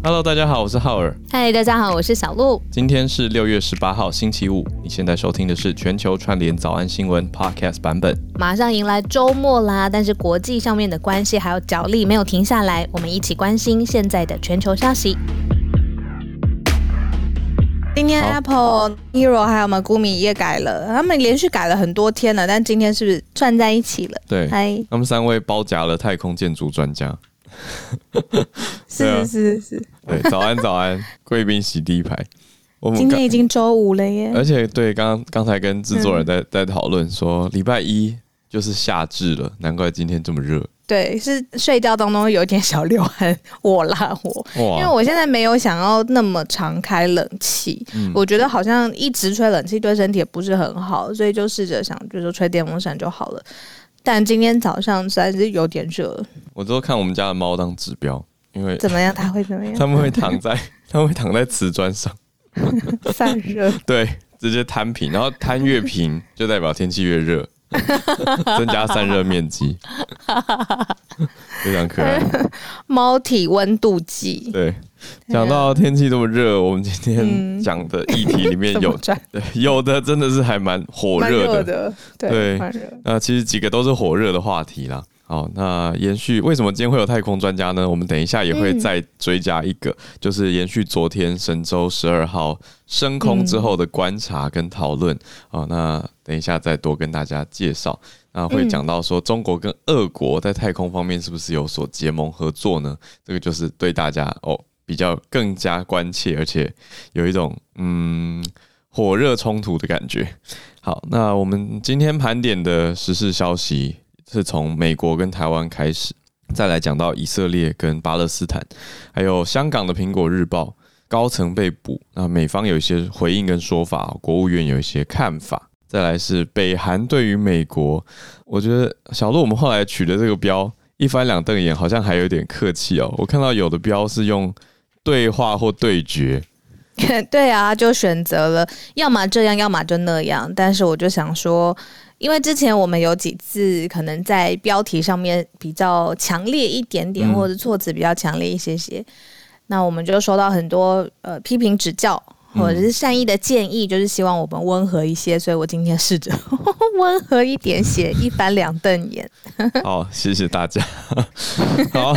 Hello，大家好，我是浩尔。嗨，大家好，我是小鹿。今天是六月十八号，星期五。你现在收听的是全球串联早安新闻 Podcast 版本。马上迎来周末啦，但是国际上面的关系还有角力没有停下来，我们一起关心现在的全球消息。今天 Apple、Hero 还有我们 Megumi 也改了，他们连续改了很多天了，但今天是不是串在一起了？对，嗨，他们三位包夹了太空建筑专家。是是是是，对，早安早安，贵宾席第一排。我们今天已经周五了耶，而且对，刚刚刚才跟制作人在在讨论说，礼拜一就是夏至了，难怪今天这么热。对，是睡觉当中有一点小流汗，我啦我，哇。因为我现在没有想要那么常开冷气，嗯。我觉得好像一直吹冷气对身体也不是很好，所以就试着想，就是说吹电风扇就好了。但今天早上实在是有点热，我都看我们家的猫当指标，因为怎么样？它会怎么样？它们会躺在，它们会躺在瓷砖上，散热。对，直接摊平，然后摊越平就代表天气越热，增加散热面积，非常可爱。猫体温度计。对，讲到天气这么热，我们今天讲的议题里面有，嗯、对，有的真的是还蛮火热的，的，对。那其实几个都是火热的话题啦。好，那延续为什么今天会有太空专家呢？我们等一下也会再追加一个，嗯、就是延续昨天神舟十二号升空之后的观察跟讨论。好，那等一下再多跟大家介绍。那会讲到说中国跟俄国在太空方面是不是有所结盟合作呢？这个就是对大家哦比较更加关切，而且有一种嗯火热冲突的感觉。好，那我们今天盘点的时事消息。是从美国跟台湾开始，再来讲到以色列跟巴勒斯坦，还有香港的苹果日报高层被捕，那美方有一些回应跟说法，国务院有一些看法。再来是北韩对于美国，我觉得小鹿我们后来取的这个标一翻两瞪眼，好像还有点客气哦。我看到有的标是用对话或对决，对啊，就选择了要么这样，要么就那样。但是我就想说。因为之前我们有几次可能在标题上面比较强烈一点点，或者措辞比较强烈一些些，那我们就收到很多呃批评指教。或者是善意的建议，就是希望我们温和一些，所以我今天试着 温和一点写，一翻两瞪眼。好，谢谢大家。好，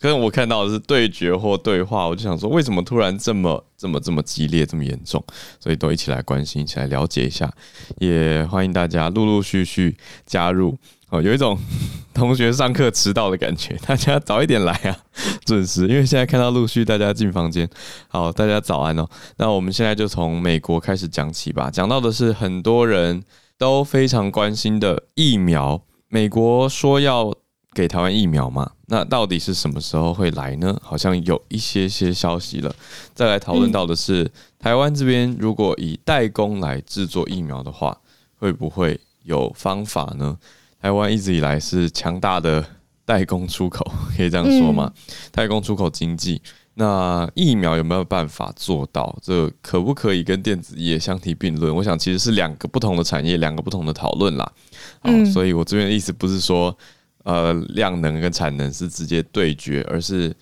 可是我看到的是对决或对话，我就想说，为什么突然这么、这么、这么激烈，这么严重？所以都一起来关心，一起来了解一下，也欢迎大家陆陆续续加入。哦，有一种 同学上课迟到的感觉，大家早一点来啊，准时。因为现在看到陆续大家进房间，好，大家早安哦。那我们现在就从美国开始讲起吧，讲到的是很多人都非常关心的疫苗。美国说要给台湾疫苗嘛，那到底是什么时候会来呢？好像有一些些消息了。再来讨论到的是，台湾这边如果以代工来制作疫苗的话，会不会有方法呢？台湾一直以来是强大的代工出口，可以这样说吗？代工出口经济，那疫苗有没有办法做到？这可不可以跟电子业相提并论？我想其实是两个不同的产业，两个不同的讨论啦。好，所以我这边的意思不是说，呃，量能跟产能是直接对决，而是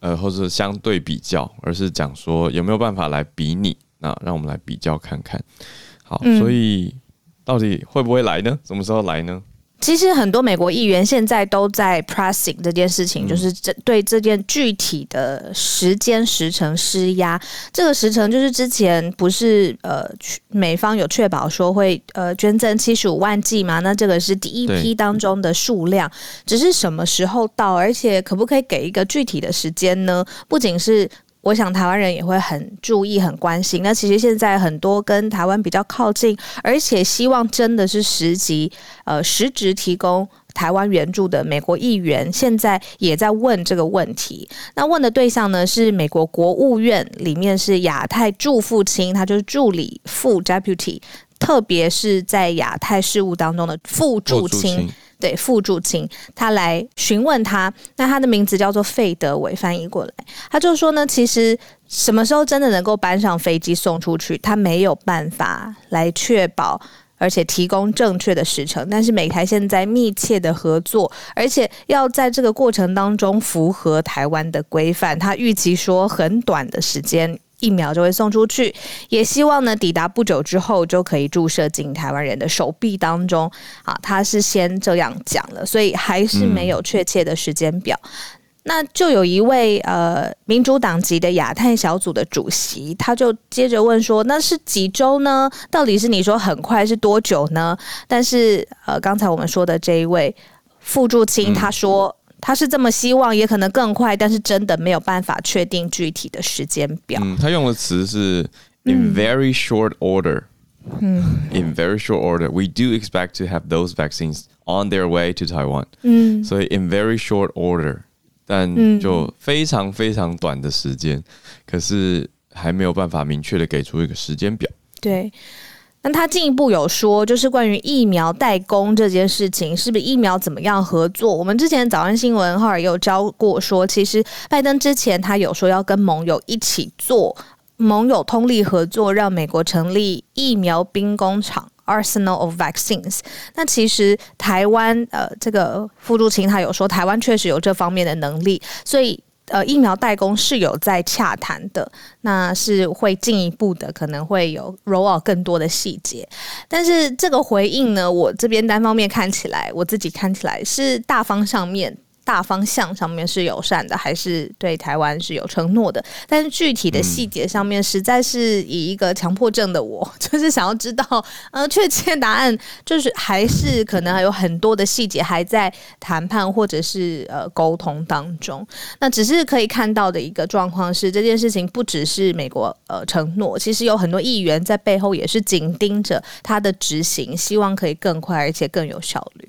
呃，或者是相对比较，而是讲说有没有办法来比拟？那让我们来比较看看。好，所以到底会不会来呢？什么时候来呢？其实很多美国议员现在都在 pressing 这件事情，就是这对这件具体的时间时程施压。这个时程就是之前不是呃美方有确保说会呃捐赠七十五万剂嘛？那这个是第一批当中的数量，只是什么时候到，而且可不可以给一个具体的时间呢？不仅是。我想台湾人也会很注意、很关心。那其实现在很多跟台湾比较靠近，而且希望真的是实际、呃实质提供台湾援助的美国议员，现在也在问这个问题。那问的对象呢是美国国务院里面是亚太驻副卿，他就是助理副 Deputy，特别是在亚太事务当中的副助卿。对，副助卿，他来询问他，那他的名字叫做费德伟，翻译过来，他就说呢，其实什么时候真的能够搬上飞机送出去，他没有办法来确保。而且提供正确的时程。但是美台现在密切的合作，而且要在这个过程当中符合台湾的规范。他预期说很短的时间。疫苗就会送出去，也希望呢，抵达不久之后就可以注射进台湾人的手臂当中。啊，他是先这样讲了，所以还是没有确切的时间表。嗯、那就有一位呃民主党籍的亚太小组的主席，他就接着问说：“那是几周呢？到底是你说很快是多久呢？”但是呃，刚才我们说的这一位傅柱清他说。嗯他是这么希望，也可能更快，但是真的没有办法确定具体的时间表。嗯，他用的词是 in very short order。嗯，in very short order, we do expect to have those vaccines on their way to Taiwan。嗯，所以 in very short order，但就非常非常短的时间，可是还没有办法明确的给出一个时间表。对。那他进一步有说，就是关于疫苗代工这件事情，是不是疫苗怎么样合作？我们之前早安新闻后来也有教过说，其实拜登之前他有说要跟盟友一起做盟友通力合作，让美国成立疫苗兵工厂 Arsenal of Vaccines。那其实台湾呃，这个傅柱清他有说，台湾确实有这方面的能力，所以。呃，疫苗代工是有在洽谈的，那是会进一步的，可能会有 roll 更多的细节。但是这个回应呢，我这边单方面看起来，我自己看起来是大方向面。大方向上面是友善的，还是对台湾是有承诺的？但是具体的细节上面，实在是以一个强迫症的我，就是想要知道，呃，确切答案，就是还是可能还有很多的细节还在谈判或者是呃沟通当中。那只是可以看到的一个状况是，这件事情不只是美国呃承诺，其实有很多议员在背后也是紧盯着他的执行，希望可以更快而且更有效率。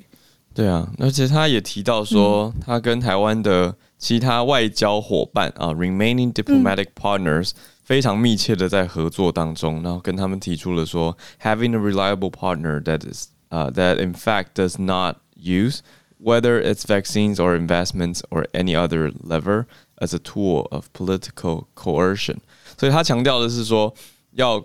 对啊，而且他也提到说，他跟台湾的其他外交伙伴啊，remaining diplomatic partners 非常密切的在合作当中，然后跟他们提出了说，having a reliable partner that is 啊、uh, that in fact does not use whether it's vaccines or investments or any other lever as a tool of political coercion。所以他强调的是说，要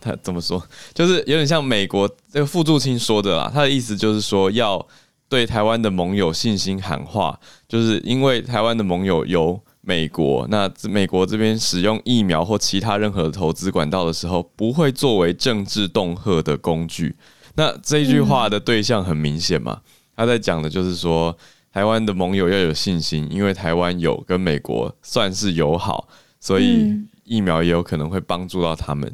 他怎么说，就是有点像美国这个傅柱清说的啦，他的意思就是说要。 对台湾的盟友信心喊话，就是因为台湾的盟友有美国，那美国这边使用疫苗或其他任何投资管道的时候，不会作为政治恫吓的工具。那这句话的对象很明显嘛，他在讲的就是说，台湾的盟友要有信心，因为台湾有跟美国算是友好，所以疫苗也有可能会帮助到他们。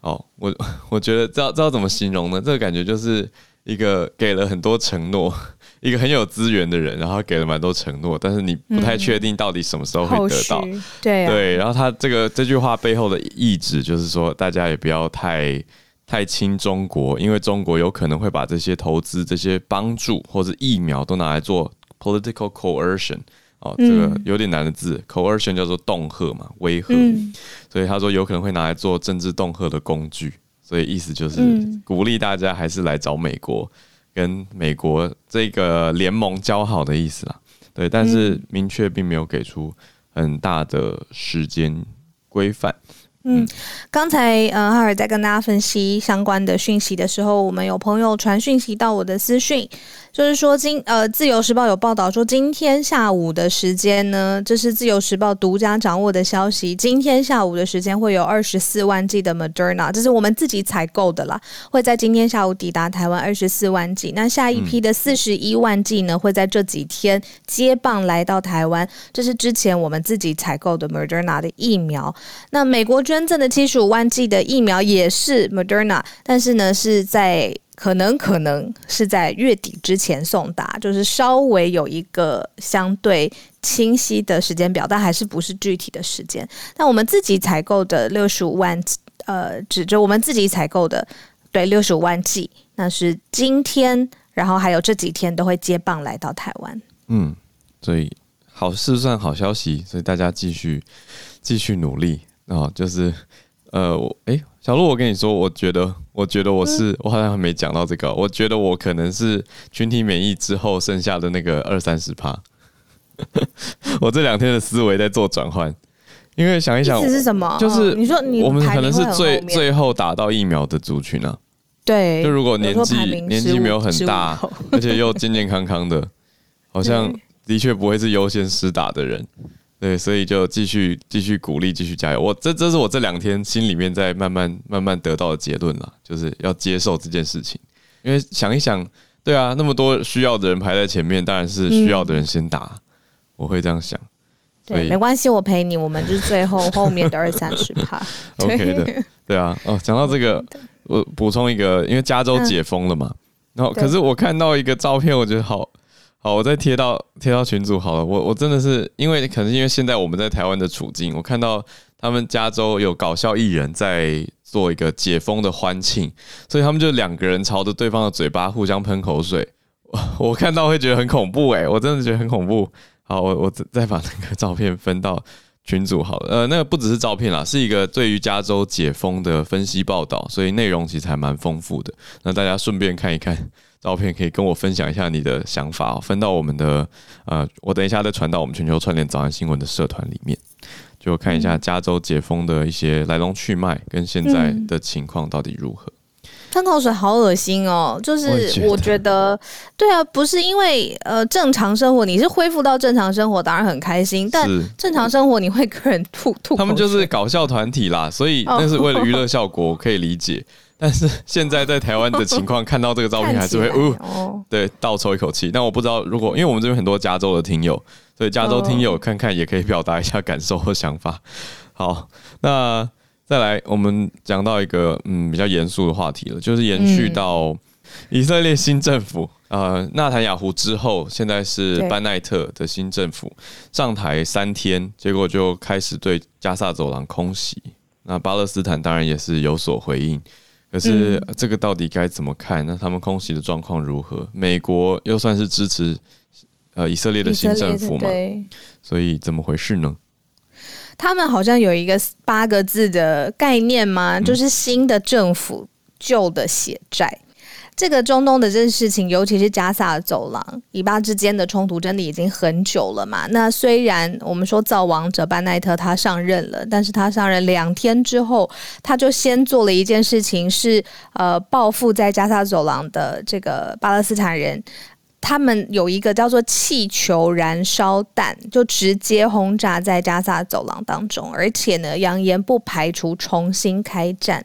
哦，我我觉得知道知道怎么形容呢？这个感觉就是一个给了很多承诺。一个很有资源的人，然后给了蛮多承诺，但是你不太确定到底什么时候会得到。嗯、对、啊、对，然后他这个这句话背后的意旨就是说，大家也不要太太亲中国，因为中国有可能会把这些投资、这些帮助或者疫苗都拿来做 political coercion。哦，这个有点难的字、嗯、，coercion 叫做恫吓嘛，威吓。嗯、所以他说有可能会拿来做政治恫吓的工具，所以意思就是鼓励大家还是来找美国。跟美国这个联盟交好的意思啦，对，但是明确并没有给出很大的时间规范。嗯，刚才呃哈尔在跟大家分析相关的讯息的时候，我们有朋友传讯息到我的私讯，就是说今呃自由时报有报道说，今天下午的时间呢，这是自由时报独家掌握的消息，今天下午的时间会有二十四万剂的 Moderna，这是我们自己采购的啦，会在今天下午抵达台湾二十四万剂，那下一批的四十一万剂呢，会在这几天接棒来到台湾，这是之前我们自己采购的 Moderna 的疫苗，那美国捐。真正的七十五万剂的疫苗也是 Moderna，但是呢，是在可能可能是在月底之前送达，就是稍微有一个相对清晰的时间表，但还是不是具体的时间。那我们自己采购的六十五万，呃，指着我们自己采购的，对，六十五万剂，那是今天，然后还有这几天都会接棒来到台湾。嗯，所以好事算好消息，所以大家继续继续努力。哦，就是，呃，我哎，小鹿，我跟你说，我觉得，我觉得我是，我好像还没讲到这个，我觉得我可能是群体免疫之后剩下的那个二三十趴。我这两天的思维在做转换，因为想一想，是什么？就是你说你我们可能是最最后打到疫苗的族群啊。对，就如果年纪年纪没有很大，而且又健健康康的，好像 的确不会是优先施打的人。对，所以就继续继续鼓励，继续加油。我这这是我这两天心里面在慢慢慢慢得到的结论了，就是要接受这件事情。因为想一想，对啊，那么多需要的人排在前面，当然是需要的人先打。嗯、我会这样想。对，没关系，我陪你。我们就是最后后面的二三十趴。OK 的，对啊。哦，讲到这个，我补充一个，因为加州解封了嘛，然后可是我看到一个照片，我觉得好。好，我再贴到贴到群组好了。我我真的是因为可能因为现在我们在台湾的处境，我看到他们加州有搞笑艺人在做一个解封的欢庆，所以他们就两个人朝着对方的嘴巴互相喷口水。我看到会觉得很恐怖诶，我真的觉得很恐怖。好，我我再把那个照片分到群组好了。呃，那个不只是照片啦，是一个对于加州解封的分析报道，所以内容其实还蛮丰富的。那大家顺便看一看。照片可以跟我分享一下你的想法哦，分到我们的呃，我等一下再传到我们全球串联早安新闻的社团里面，就看一下加州解封的一些来龙去脉跟现在的情况到底如何。喷口水好恶心哦，就是我觉得，对啊，不是因为呃正常生活，你是恢复到正常生活，当然很开心，但正常生活你会跟人吐吐。他们就是搞笑团体啦，所以那是为了娱乐效果，可以理解。但是现在在台湾的情况，看到这个照片 还是会呜、哦，对，倒抽一口气。但我不知道，如果因为我们这边很多加州的听友，所以加州听友看看也可以表达一下感受和想法。好，那再来，我们讲到一个嗯比较严肃的话题了，就是延续到以色列新政府，呃，纳坦雅胡之后，现在是班奈特的新政府上台三天，结果就开始对加萨走廊空袭。那巴勒斯坦当然也是有所回应。可是这个到底该怎么看？那他们空袭的状况如何？美国又算是支持呃以色列的新政府嘛？所以怎么回事呢？他们好像有一个八个字的概念吗？就是新的政府，旧的血债。这个中东的这件事情，尤其是加萨走廊以巴之间的冲突，真的已经很久了嘛？那虽然我们说造王者班奈特他上任了，但是他上任两天之后，他就先做了一件事情是，是呃报复在加萨走廊的这个巴勒斯坦人，他们有一个叫做气球燃烧弹，就直接轰炸在加萨走廊当中，而且呢，扬言不排除重新开战。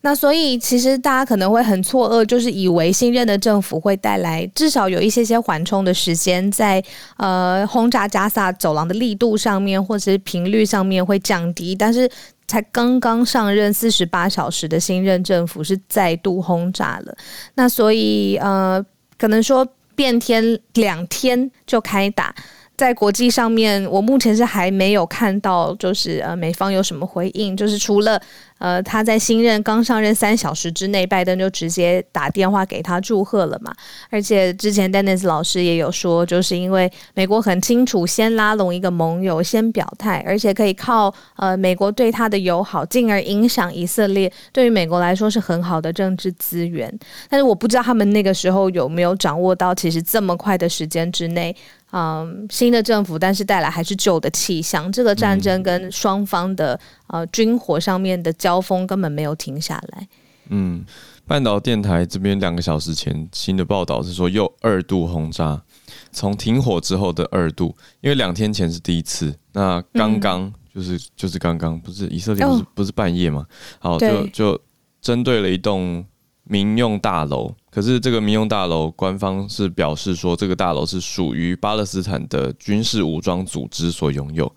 那所以，其实大家可能会很错愕，就是以为新任的政府会带来至少有一些些缓冲的时间，在呃轰炸加萨走廊的力度上面，或者是频率上面会降低。但是，才刚刚上任四十八小时的新任政府是再度轰炸了。那所以，呃，可能说变天两天就开打。在国际上面，我目前是还没有看到，就是呃美方有什么回应，就是除了呃他在新任刚上任三小时之内，拜登就直接打电话给他祝贺了嘛。而且之前 Dennis 老师也有说，就是因为美国很清楚，先拉拢一个盟友，先表态，而且可以靠呃美国对他的友好，进而影响以色列，对于美国来说是很好的政治资源。但是我不知道他们那个时候有没有掌握到，其实这么快的时间之内。嗯，新的政府，但是带来还是旧的气象。这个战争跟双方的呃军火上面的交锋根本没有停下来。嗯，半岛电台这边两个小时前新的报道是说又二度轰炸，从停火之后的二度，因为两天前是第一次。那刚刚就是、嗯、就是刚刚不是以色列不是、哦、不是半夜嘛？好，就就针对了一栋民用大楼。可是这个民用大楼，官方是表示说，这个大楼是属于巴勒斯坦的军事武装组织所拥有，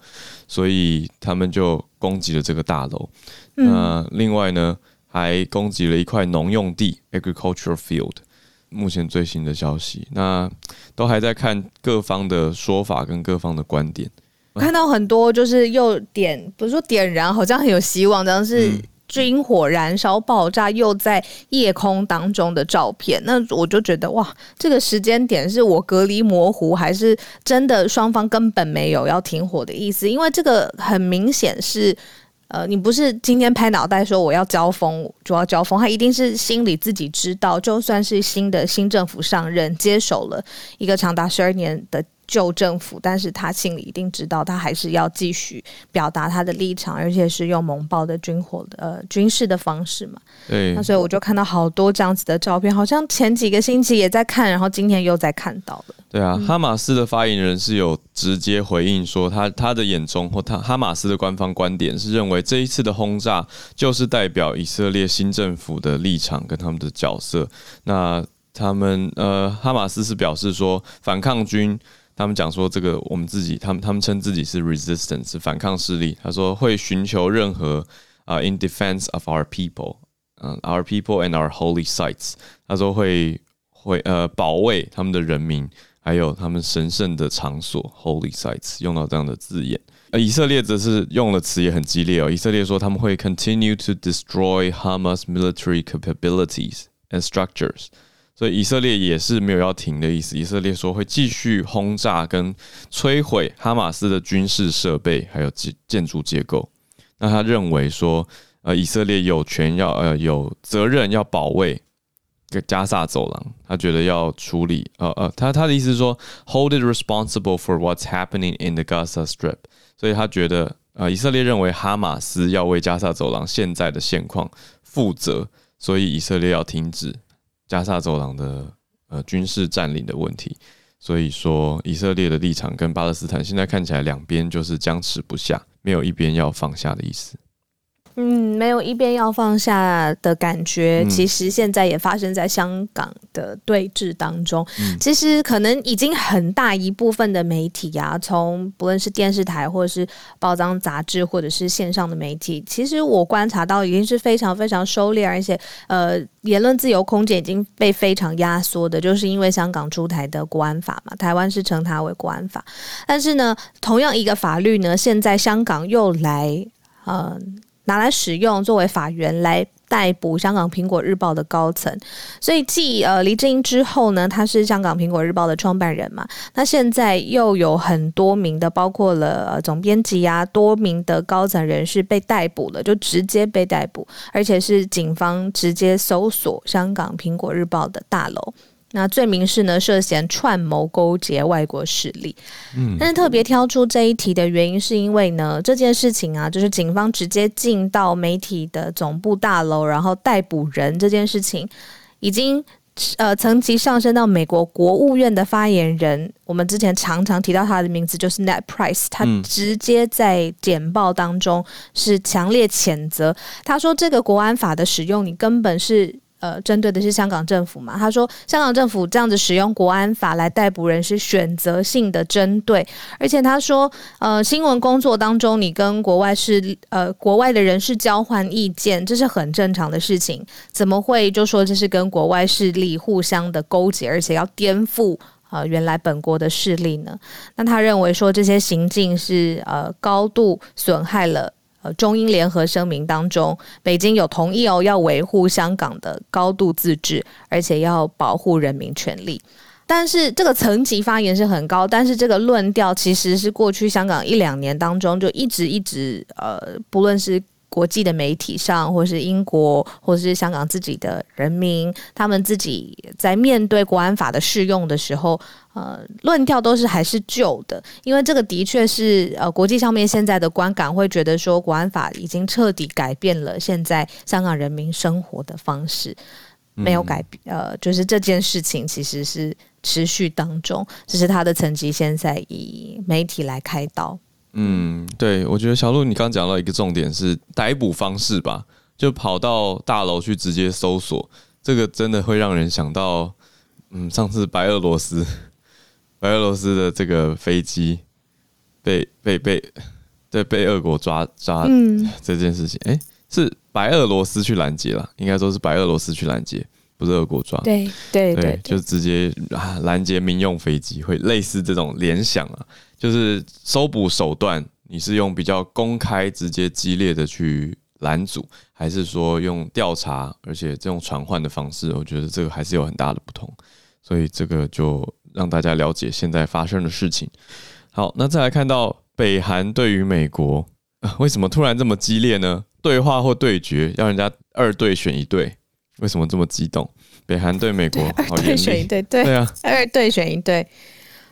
所以他们就攻击了这个大楼。那另外呢，还攻击了一块农用地 （agricultural field）。目前最新的消息，那都还在看各方的说法跟各方的观点。我看到很多就是又点，不是说点燃，好像很有希望，但是。军火燃烧、爆炸，又在夜空当中的照片，那我就觉得哇，这个时间点是我隔离模糊，还是真的双方根本没有要停火的意思？因为这个很明显是，呃，你不是今天拍脑袋说我要交锋主要交锋，他一定是心里自己知道，就算是新的新政府上任，接手了一个长达十二年的。救政府，但是他心里一定知道，他还是要继续表达他的立场，而且是用猛爆的军火的呃军事的方式嘛。对。那所以我就看到好多这样子的照片，好像前几个星期也在看，然后今天又在看到了。对啊，哈马斯的发言人是有直接回应说他，他他的眼中或他哈马斯的官方观点是认为这一次的轰炸就是代表以色列新政府的立场跟他们的角色。那他们呃，哈马斯是表示说，反抗军，他们讲说这个我们自己，他们他们称自己是 resistance 反抗势力。他说会寻求任何啊、in defense of our people，嗯、，our people and our holy sites。他说会会呃保卫他们的人民，还有他们神圣的场所 holy sites，用到这样的字眼。呃，以色列则是用的词也很激烈哦。以色列说他们会 continue to destroy Hamas military capabilities and structures。所以以色列也是没有要停的意思。以色列说会继续轰炸跟摧毁哈马斯的军事设备，还有建建筑结构。那他认为说，呃，以色列有权要呃有责任要保卫个加萨走廊。他觉得要处理，呃呃，他他的意思是说，hold it responsible for what's happening in the Gaza Strip。所以他觉得，呃，以色列认为哈马斯要为加萨走廊现在的现况负责，所以以色列要停止。加沙走廊的呃军事占领的问题，所以说以色列的立场跟巴勒斯坦现在看起来两边就是僵持不下，没有一边要放下的意思。嗯，没有一边要放下的感觉。其实现在也发生在香港的对峙当中。嗯、其实可能已经很大一部分的媒体啊，从不论是电视台，或者是报章杂志，或者是线上的媒体，其实我观察到已经是非常非常收敛，而且呃，言论自由空间已经被非常压缩的，就是因为香港出台的国安法嘛。台湾是称它为国安法，但是呢，同样一个法律呢，现在香港又来呃。拿来使用作为法源来逮捕香港苹果日报的高层，所以继呃黎智英之后呢，他是香港苹果日报的创办人嘛，那现在又有很多名的，包括了总编辑啊，多名的高层人士被逮捕了，就直接被逮捕，而且是警方直接搜索香港苹果日报的大楼。那罪名是呢，涉嫌串谋勾结外国势力。嗯，但是特别挑出这一题的原因，是因为呢，这件事情啊，就是警方直接进到媒体的总部大楼，然后逮捕人这件事情，已经呃层级上升到美国国务院的发言人。我们之前常常提到他的名字，就是 Net Price，他直接在简报当中是强烈谴责。他说，这个国安法的使用，你根本是。呃，针对的是香港政府嘛？他说，香港政府这样子使用国安法来逮捕人是选择性的针对，而且他说，呃，新闻工作当中你跟国外是呃国外的人士交换意见，这是很正常的事情，怎么会就说这是跟国外势力互相的勾结，而且要颠覆呃原来本国的势力呢？那他认为说这些行径是呃高度损害了。呃，中英联合声明当中，北京有同意哦，要维护香港的高度自治，而且要保护人民权利。但是这个层级发言是很高，但是这个论调其实是过去香港一两年当中就一直一直呃，不论是。国际的媒体上，或是英国，或是香港自己的人民，他们自己在面对国安法的适用的时候，呃，论调都是还是旧的，因为这个的确是呃，国际上面现在的观感会觉得说，国安法已经彻底改变了现在香港人民生活的方式，没有改变，呃，就是这件事情其实是持续当中，只是他的层级现在以媒体来开刀。嗯，对，我觉得小鹿你刚刚讲到一个重点是逮捕方式吧，就跑到大楼去直接搜索，这个真的会让人想到，嗯，上次白俄罗斯，白俄罗斯的这个飞机被 被被对被俄国抓抓这件事情，哎、嗯，是白俄罗斯去拦截了，应该说是白俄罗斯去拦截，不是俄国抓，对对对，对，就直接啊拦截民用飞机，会类似这种联想啊。就是搜捕手段，你是用比较公开、直接、激烈的去拦阻，还是说用调查，而且这种传唤的方式？我觉得这个还是有很大的不同，所以这个就让大家了解现在发生的事情。好，那再来看到北韩对于美国，为什么突然这么激烈呢？对话或对决，要人家二队选一队，为什么这么激动？北 韩对美国，二队选一队，对，对啊，二队选一队。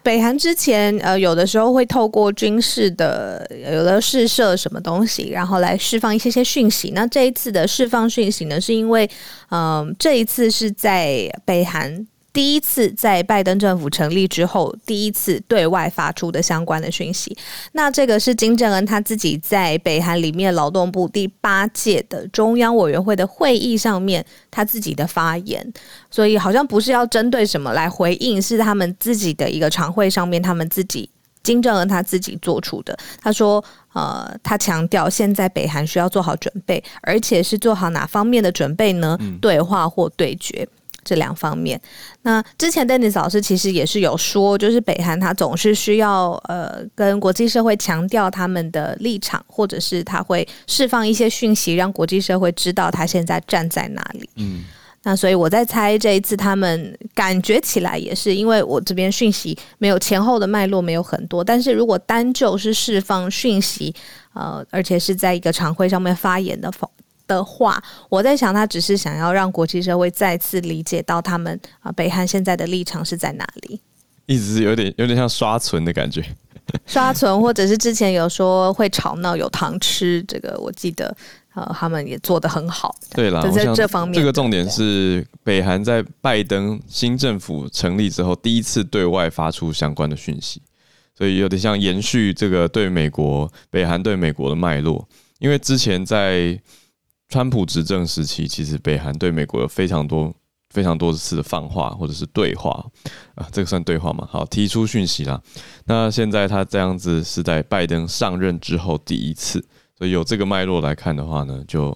北韩之前呃，有的时候会透过军事的有的试射什么东西，然后来释放一些些讯息。那这一次的释放讯息呢，是因为嗯、呃，这一次是在北韩。第一次在拜登政府成立之后，第一次对外发出的相关的讯息。那这个是金正恩他自己在北韩里面劳动部第八届的中央委员会的会议上面他自己的发言，所以好像不是要针对什么来回应，是他们自己的一个常会上面他们自己金正恩他自己做出的。他说，呃，他强调现在北韩需要做好准备，而且是做好哪方面的准备呢？对话或对决。这两方面，那之前 Dennis 老师其实也是有说，就是北韩他总是需要呃跟国际社会强调他们的立场，或者是他会释放一些讯息，让国际社会知道他现在站在哪里。嗯，那所以我在猜这一次他们感觉起来也是，因为我这边讯息没有前后的脉络没有很多，但是如果单就是释放讯息，呃，而且是在一个常会上面发言的的话，我在想，他只是想要让国际社会再次理解到他们啊，北韩现在的立场是在哪里，一直是有点有点像刷存的感觉，刷存，或者是之前有说会吵闹有糖吃，这个我记得呃，他们也做得很好。对啦，在这方面，这个重点是北韩在拜登新政府成立之后第一次对外发出相关的讯息，所以有点像延续这个对美国北韩对美国的脉络，因为之前在。川普执政时期，其实北韩对美国有非常多、非常多次的放话或者是对话啊，这个算对话吗？好，提出讯息啦。那现在他这样子是在拜登上任之后第一次，所以有这个脉络来看的话呢，就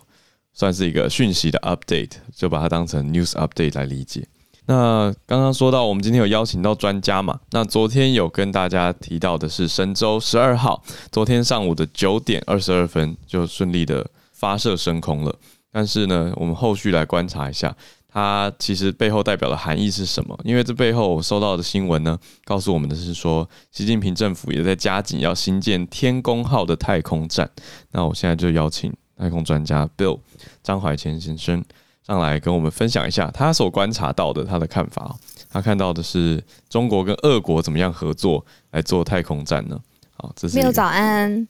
算是一个讯息的 update，就把它当成 news update 来理解。那刚刚说到，我们今天有邀请到专家嘛？那昨天有跟大家提到的是神舟十二号，昨天上午的九点二十二分就顺利的。发射升空了，但是呢，我们后续来观察一下，它其实背后代表的含义是什么？因为这背后我收到的新闻呢，告诉我们的是说，习近平政府也在加紧要新建天宫号的太空站。那我现在就邀请太空专家 Bill 张怀谦先生上来跟我们分享一下他所观察到的他的看法。他看到的是中国跟俄国怎么样合作来做太空站呢？好，这是没有早安。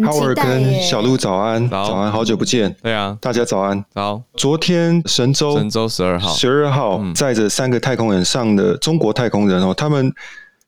浩尔跟小鹿早安，早安，好久不见。对啊，大家早安。早。昨天神舟神舟十二号十二号载着三个太空人上的中国太空人哦，他们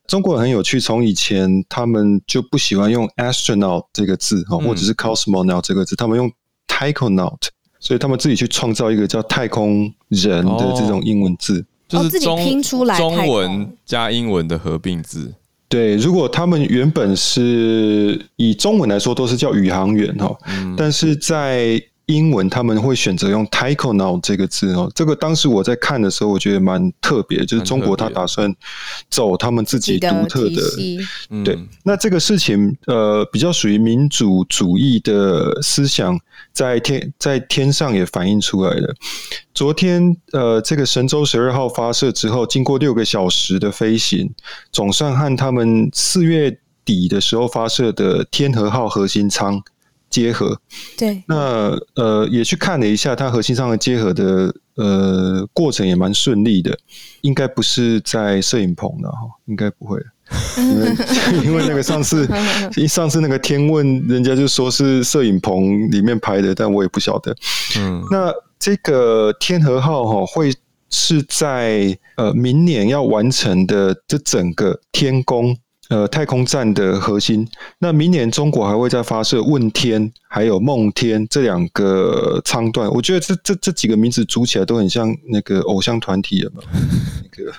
中国人很有趣，从以前他们就不喜欢用 astronaut 这个字哦，或者是 cosmonaut 这个字，他们用 taikonaut，所以他们自己去创造一个叫太空人的这种英文字，就是自己拼出来中文加英文的合并字。对，如果他们原本是以中文来说，都是叫宇航员哈，嗯、但是在英文他们会选择用 taikonaut 这个字哦。这个当时我在看的时候，我觉得蛮特别，就是中国他打算走他们自己独特的。对，那这个事情呃，比较属于民主主义的思想，在天在天上也反映出来了。昨天，呃，这个神舟十二号发射之后，经过六个小时的飞行，总算和他们四月底的时候发射的天和号核心舱结合。对，那呃，也去看了一下它核心上的结合的呃过程，也蛮顺利的。应该不是在摄影棚的哈，应该不会，因为 因为那个上次一 上次那个天问，人家就说是摄影棚里面拍的，但我也不晓得。嗯，那。这个天河号哈会是在呃明年要完成的这整个天宫呃太空站的核心。那明年中国还会再发射问天还有梦天这两个舱段。我觉得这这这几个名字组起来都很像那个偶像团体了嘛。那个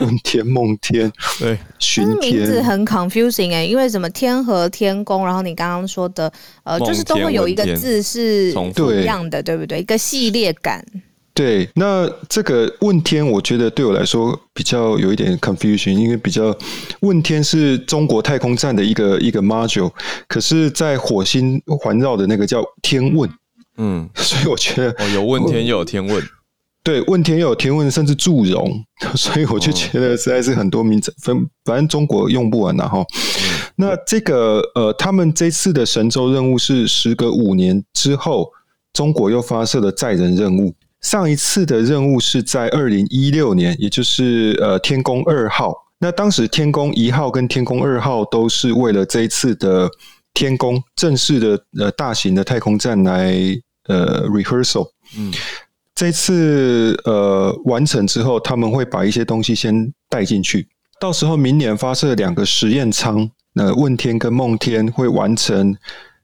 问天梦天 对，巡天名字很 confusing 哎、欸，因为什么天和天宫，然后你刚刚说的。呃，就是都会有一个字是不一样的，对不对？一个系列感。对，那这个问天，我觉得对我来说比较有一点 confusion，因为比较问天是中国太空站的一个一个 module，可是，在火星环绕的那个叫天问，嗯，所以我觉得哦，有问天又有天问。对，问天又有天问，甚至祝融，所以我就觉得实在是很多名字，分反正中国用不完了哈。嗯、那这个呃，他们这次的神舟任务是时隔五年之后，中国又发射了载人任务。上一次的任务是在二零一六年，也就是呃天宫二号那当时天宫一号跟天宫二号都是为了这一次的天宫正式的呃大型的太空站来呃 rehearsal。嗯，这次呃完成之后，他们会把一些东西先带进去，到时候明年发射两个实验舱，那问天跟梦天会完成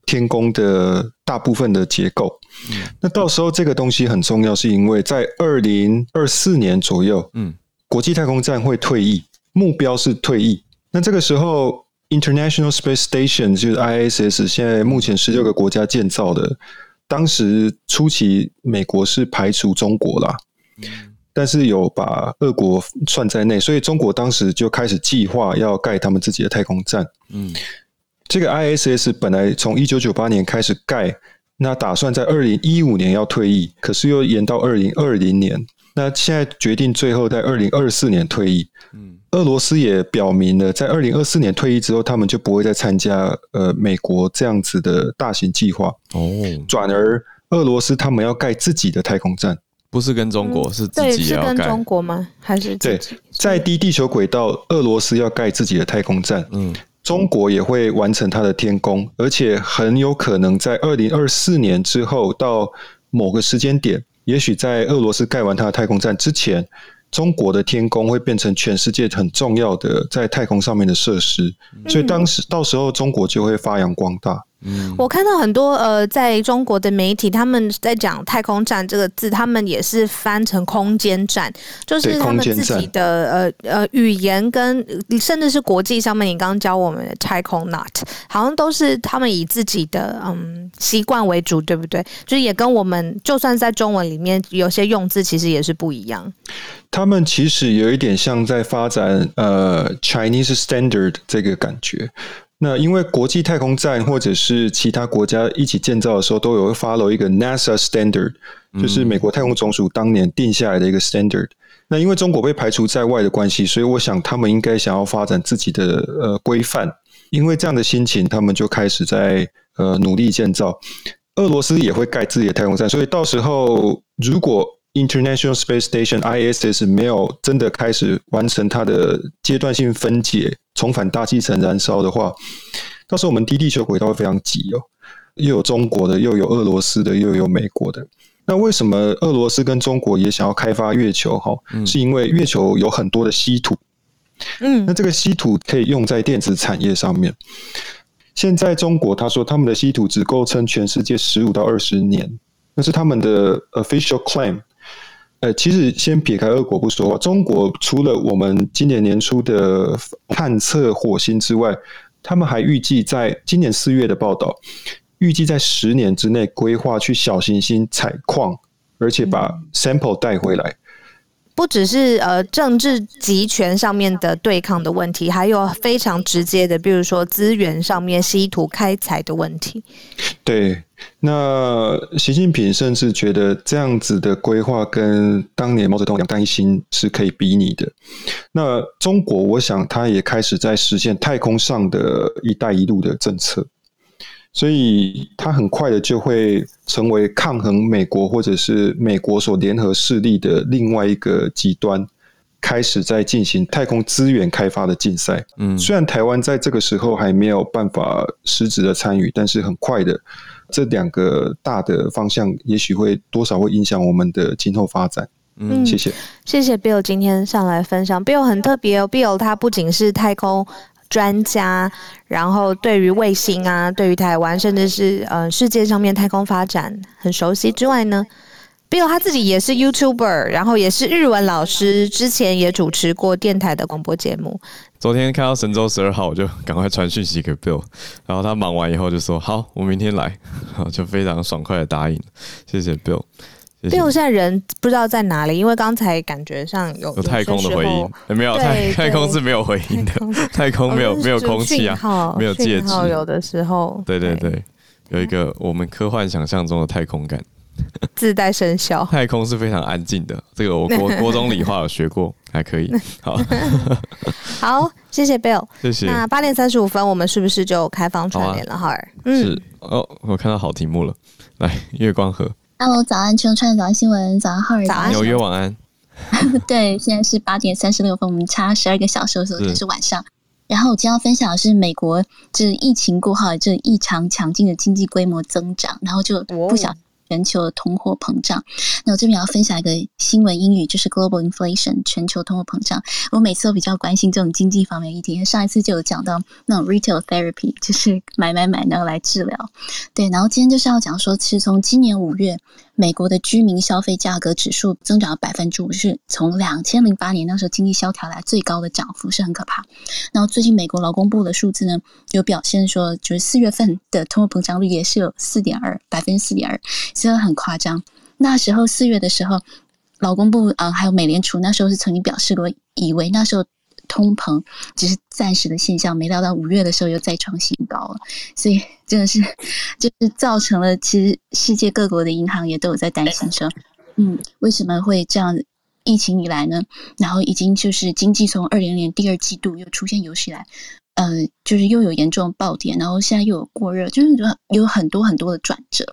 天宫的大部分的结构。嗯，那到时候这个东西很重要，是因为在二零二四年左右，嗯，国际太空站会退役。目标是退役。那这个时候，International Space Station 就是 ISS，现在目前十六个国家建造的。当时初期，美国是排除中国啦，但是有把俄国算在内，所以中国当时就开始计划要盖他们自己的太空站。嗯，这个 ISS 本来从一九九八年开始盖，那打算在二零一五年要退役，可是又延到二零二零年。那现在决定最后在二零二四年退役。嗯。俄罗斯也表明了，在二零二四年退役之后，他们就不会再参加呃美国这样子的大型计划哦。转而俄罗斯他们要盖自己的太空站，不是跟中国，是自己要盖。是跟中国吗？还是对，在低地球轨道，俄罗斯要盖自己的太空站。嗯，中国也会完成它的天宫，而且很有可能在二零二四年之后到某个时间点，也许在俄罗斯盖完它的太空站之前。中国的天宫会变成全世界很重要的在太空上面的设施，所以当时到时候中国就会发扬光大。嗯，我看到很多呃，在中国的媒体他们在讲太空站这个字，他们也是翻成空间站，就是他们自己的呃呃语言跟甚至是国际上面，你刚刚教我们的太空 not，好像都是他们以自己的嗯习惯为主，对不对？就是也跟我们就算在中文里面有些用字其实也是不一样。他们其实有一点像在发展呃 Chinese Standard 这个感觉。那因为国际太空站或者是其他国家一起建造的时候，都有 follow 一个 NASA standard，就是美国太空总署当年定下来的一个 standard。那因为中国被排除在外的关系，所以我想他们应该想要发展自己的呃规范。因为这样的心情，他们就开始在呃努力建造。俄罗斯也会盖自己的太空站，所以到时候如果 International Space Station ISS 没有真的开始完成它的阶段性分解。重返大气层燃烧的话，到时候我们低地球轨道会非常挤哦，又有中国的，又有俄罗斯的，又有美国的。那为什么俄罗斯跟中国也想要开发月球？哈，是因为月球有很多的稀土，嗯，那这个稀土可以用在电子产业上面。现在中国他说他们的稀土只够撑全世界十五到二十年，那是他们的 official claim。呃，其实先撇开俄国不说，中国除了我们今年年初的探测火星之外，他们还预计在今年四月的报道，预计在十年之内规划去小行星采矿，而且把 sample 带回来。不只是呃政治集权上面的对抗的问题，还有非常直接的，比如说资源上面稀土开采的问题。对，那习近平甚至觉得这样子的规划跟当年毛泽东两弹一星是可以比拟的。那中国，我想他也开始在实现太空上的一带一路的政策。所以，他很快的就会成为抗衡美国或者是美国所联合势力的另外一个极端，开始在进行太空资源开发的竞赛。嗯，虽然台湾在这个时候还没有办法实质的参与，但是很快的，这两个大的方向也许会多少会影响我们的今后发展。嗯，谢谢，谢谢 Bill 今天上来分享。Bill 很特别哦，Bill 他不仅是太空。专家，然后对于卫星啊，对于台湾，甚至是呃世界上面太空发展很熟悉之外呢，Bill 他自己也是 YouTuber，然后也是日文老师，之前也主持过电台的广播节目。昨天看到神舟十二号，我就赶快传讯息给 Bill，然后他忙完以后就说好，我明天来，然后就非常爽快的答应，谢谢 Bill。Bill 现在人不知道在哪里，因为刚才感觉上有有太空的回音，没有太 太空是没有回音的，太空没有没有空气啊，没有介质，有的时候，对对。对，有一个我们科幻想象中的太空感，自带声效，太空是非常安静的，这个我 国国中理化有学过，还可以，好，好，谢谢 Bill，谢谢。那八点三十五分，我们是不是就开放串联了？哈儿，嗯，是哦，我看到好题目了，来月光河。Hello，早安！全球串早安新闻，早安浩儿，早安，纽约晚安。对，现在是八点三十六分，我们差十二个小时的时候就是晚上。然后我今天要分享的是美国就是疫情过后这异常强劲的经济规模增长，然后就不想。全球的通货膨胀，那我这边要分享一个新闻英语，就是 global inflation 全球通货膨胀。我每次都比较关心这种经济方面议题，上一次就有讲到那种 retail therapy，就是买买买，然后来治疗。对，然后今天就是要讲说，其实从今年五月。美国的居民消费价格指数增长了百分之五，是从两千零八年那时候经济萧条来最高的涨幅，是很可怕。然后最近美国劳工部的数字呢，有表现说，就是四月份的通货膨胀率也是有四点二百分之四点二，真的很夸张。那时候四月的时候，劳工部啊、呃、还有美联储那时候是曾经表示过，以为那时候。通膨只是暂时的现象，没料到五月的时候又再创新高了，所以真的是 就是造成了，其实世界各国的银行也都有在担心说，嗯，为什么会这样？疫情以来呢，然后已经就是经济从二零年第二季度又出现有史以来，呃，就是又有严重的暴跌，然后现在又有过热，就是有很多很多的转折。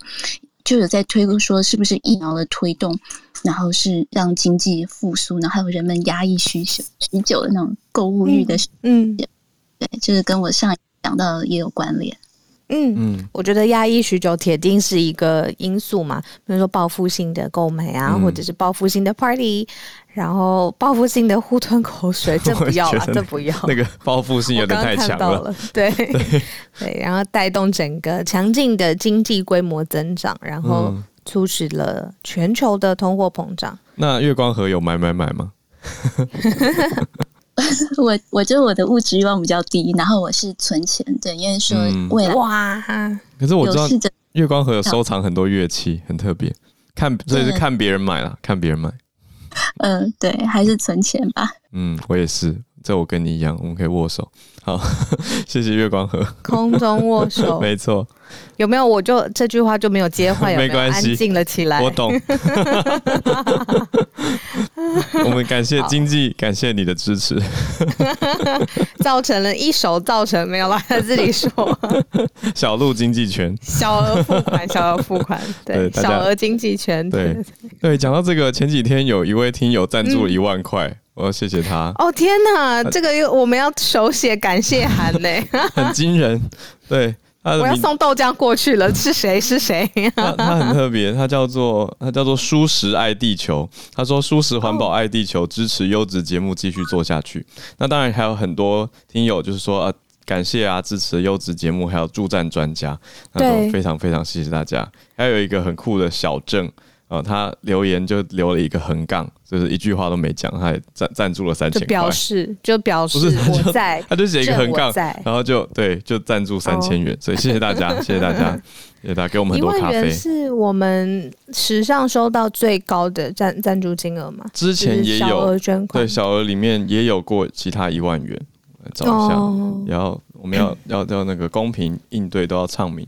就有在推估说，是不是疫苗的推动，然后是让经济复苏，然后还有人们压抑需求许久的那种购物欲的，嗯，对，就是跟我上一讲到的也有关联。嗯嗯，我觉得压抑许久铁定是一个因素嘛，比如说报复性的购买啊，嗯、或者是报复性的 party，然后报复性的互吞口水，这不要啊，这不要。那个报复性有点太强了，了，对对，对，然后带动整个强劲的经济规模增长，然后促使了全球的通货膨胀。那月光河有买买买吗？我我觉得我的物质欲望比较低，然后我是存钱，对，因为说未来、嗯、哇，可是我知道月光河有收藏很多乐器，很特别，看所以是看别人买了，看别人买，嗯、对，还是存钱吧。嗯，我也是，这我跟你一样，我们可以握手。好，谢谢月光河，空中握手，没错。有没有？我就这句话就没有接话，有没有？没关系，安静了起来。我懂。我们感谢经济，感谢你的支持。造成了一手造成没有了，他自己说。小鹿经济圈，小额付款，小额付款，对，对小额经济圈，对对。讲到这个，前几天有一位听友赞助了一万块，嗯、我要谢谢他。哦天哪，这个又我们要手写感谢函呢，很惊人，对。我要送豆浆过去了，是谁？是谁？他他很特别，他叫做他叫做舒适爱地球。他说舒适环保爱地球，支持优质节目继续做下去。那当然还有很多听友就是说啊感谢啊，支持优质节目，还有助战专家，那都非常非常谢谢大家。还有一个很酷的小郑。哦，他留言就留了一个横杠，就是一句话都没讲，他还赞赞助了三千块，表示就表示我在，他就写一个横杠，然后就对，就赞助三千元，所以谢谢大家，谢谢大家，谢谢大家给我们很多咖啡。是我们史上收到最高的赞赞助金额嘛？之前也有捐款，对，小额里面也有过其他一万元，来找一下，然后我们要 要要那个公平应对，都要唱名。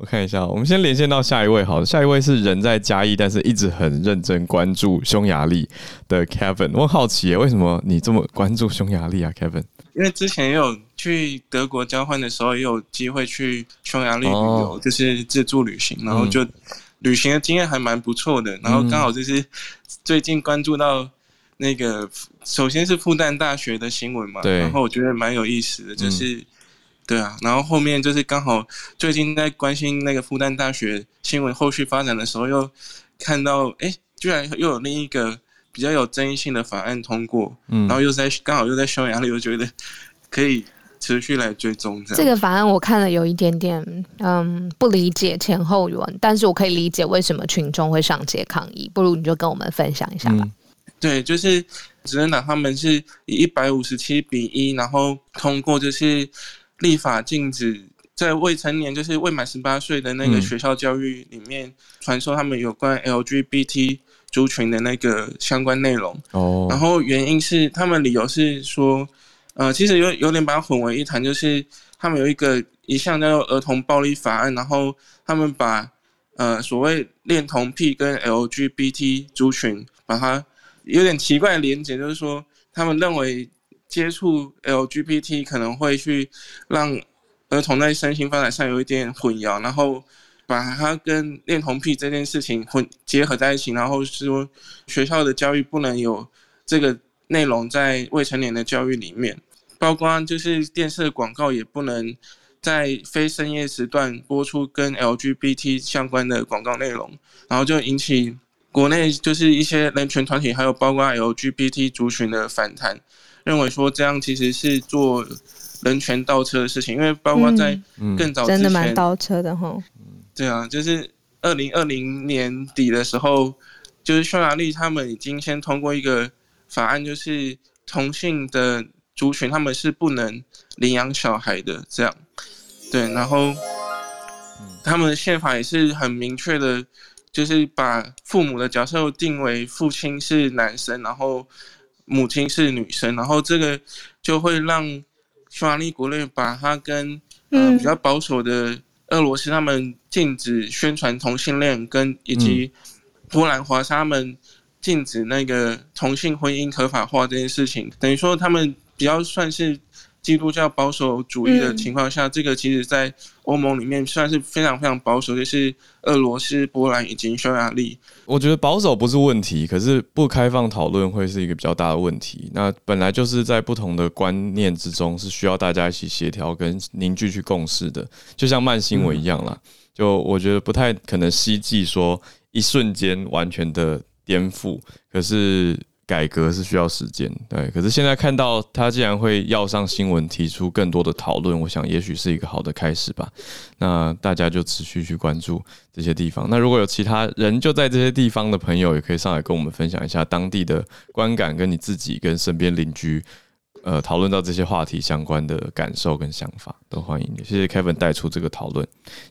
我看一下，我们先连线到下一位。好，下一位是人在嘉义，但是一直很认真关注匈牙利的 Kevin。我很好奇耶，为什么你这么关注匈牙利啊，Kevin？因为之前也有去德国交换的时候，也有机会去匈牙利旅游，哦、就是自助旅行，然后就旅行的经验还蛮不错的。然后刚好就是最近关注到那个，首先是复旦大学的新闻嘛，对，然后我觉得蛮有意思的，就是。嗯对啊，然后后面就是刚好最近在关心那个复旦大学新闻后续发展的时候，又看到哎，居然又有另一个比较有争议性的法案通过，嗯，然后又在刚好又在匈牙利，我觉得可以持续来追踪这样。这个法案我看了有一点点嗯不理解前后文，但是我可以理解为什么群众会上街抗议。不如你就跟我们分享一下吧。嗯、对，就是执政党他们是以一百五十七比一，然后通过就是。立法禁止在未成年，就是未满十八岁的那个学校教育里面传授他们有关 LGBT 族群的那个相关内容。哦，然后原因是他们理由是说，呃，其实有有点把它混为一谈，就是他们有一个一项叫做儿童暴力法案，然后他们把呃所谓恋童癖跟 LGBT 族群把它有点奇怪的连结，就是说他们认为。接触 LGBT 可能会去让儿童在身心发展上有一点混淆，然后把它跟恋童癖这件事情混结合在一起，然后说学校的教育不能有这个内容在未成年的教育里面，包括就是电视广告也不能在非深夜时段播出跟 LGBT 相关的广告内容，然后就引起国内就是一些人权团体还有包括 LGBT 族群的反弹，认为说这样其实是做人权倒车的事情，因为包括在更早之前、嗯嗯、真的蛮倒车的哈。对啊，就是二零二零年底的时候，就是匈牙利他们已经先通过一个法案，就是同性的族群他们是不能领养小孩的，这样。对，然后他们的宪法也是很明确的，就是把父母的角色定为父亲是男生，然后母亲是女生，然后这个就会让匈牙利国内把他跟呃比较保守的。俄罗斯他们禁止宣传同性恋，跟以及波兰华沙他们禁止那个同性婚姻合法化这件事情，等于说他们比较算是基督教保守主义的情况下，这个其实在欧盟里面算是非常非常保守，就是俄罗斯、波兰以及匈牙利。我觉得保守不是问题，可是不开放讨论会是一个比较大的问题。那本来就是在不同的观念之中，是需要大家一起协调跟凝聚去共识的。就像慢新闻一样啦，就我觉得不太可能希冀说一瞬间完全的颠覆，可是。改革是需要时间，对。可是现在看到他既然会要上新闻，提出更多的讨论，我想也许是一个好的开始吧。那大家就持续去关注这些地方。那如果有其他人就在这些地方的朋友，也可以上来跟我们分享一下当地的观感，跟你自己跟身边邻居，呃，讨论到这些话题相关的感受跟想法，都欢迎你。谢谢 Kevin 带出这个讨论，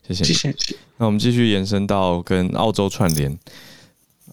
谢谢。谢谢。那我们继续延伸到跟澳洲串联。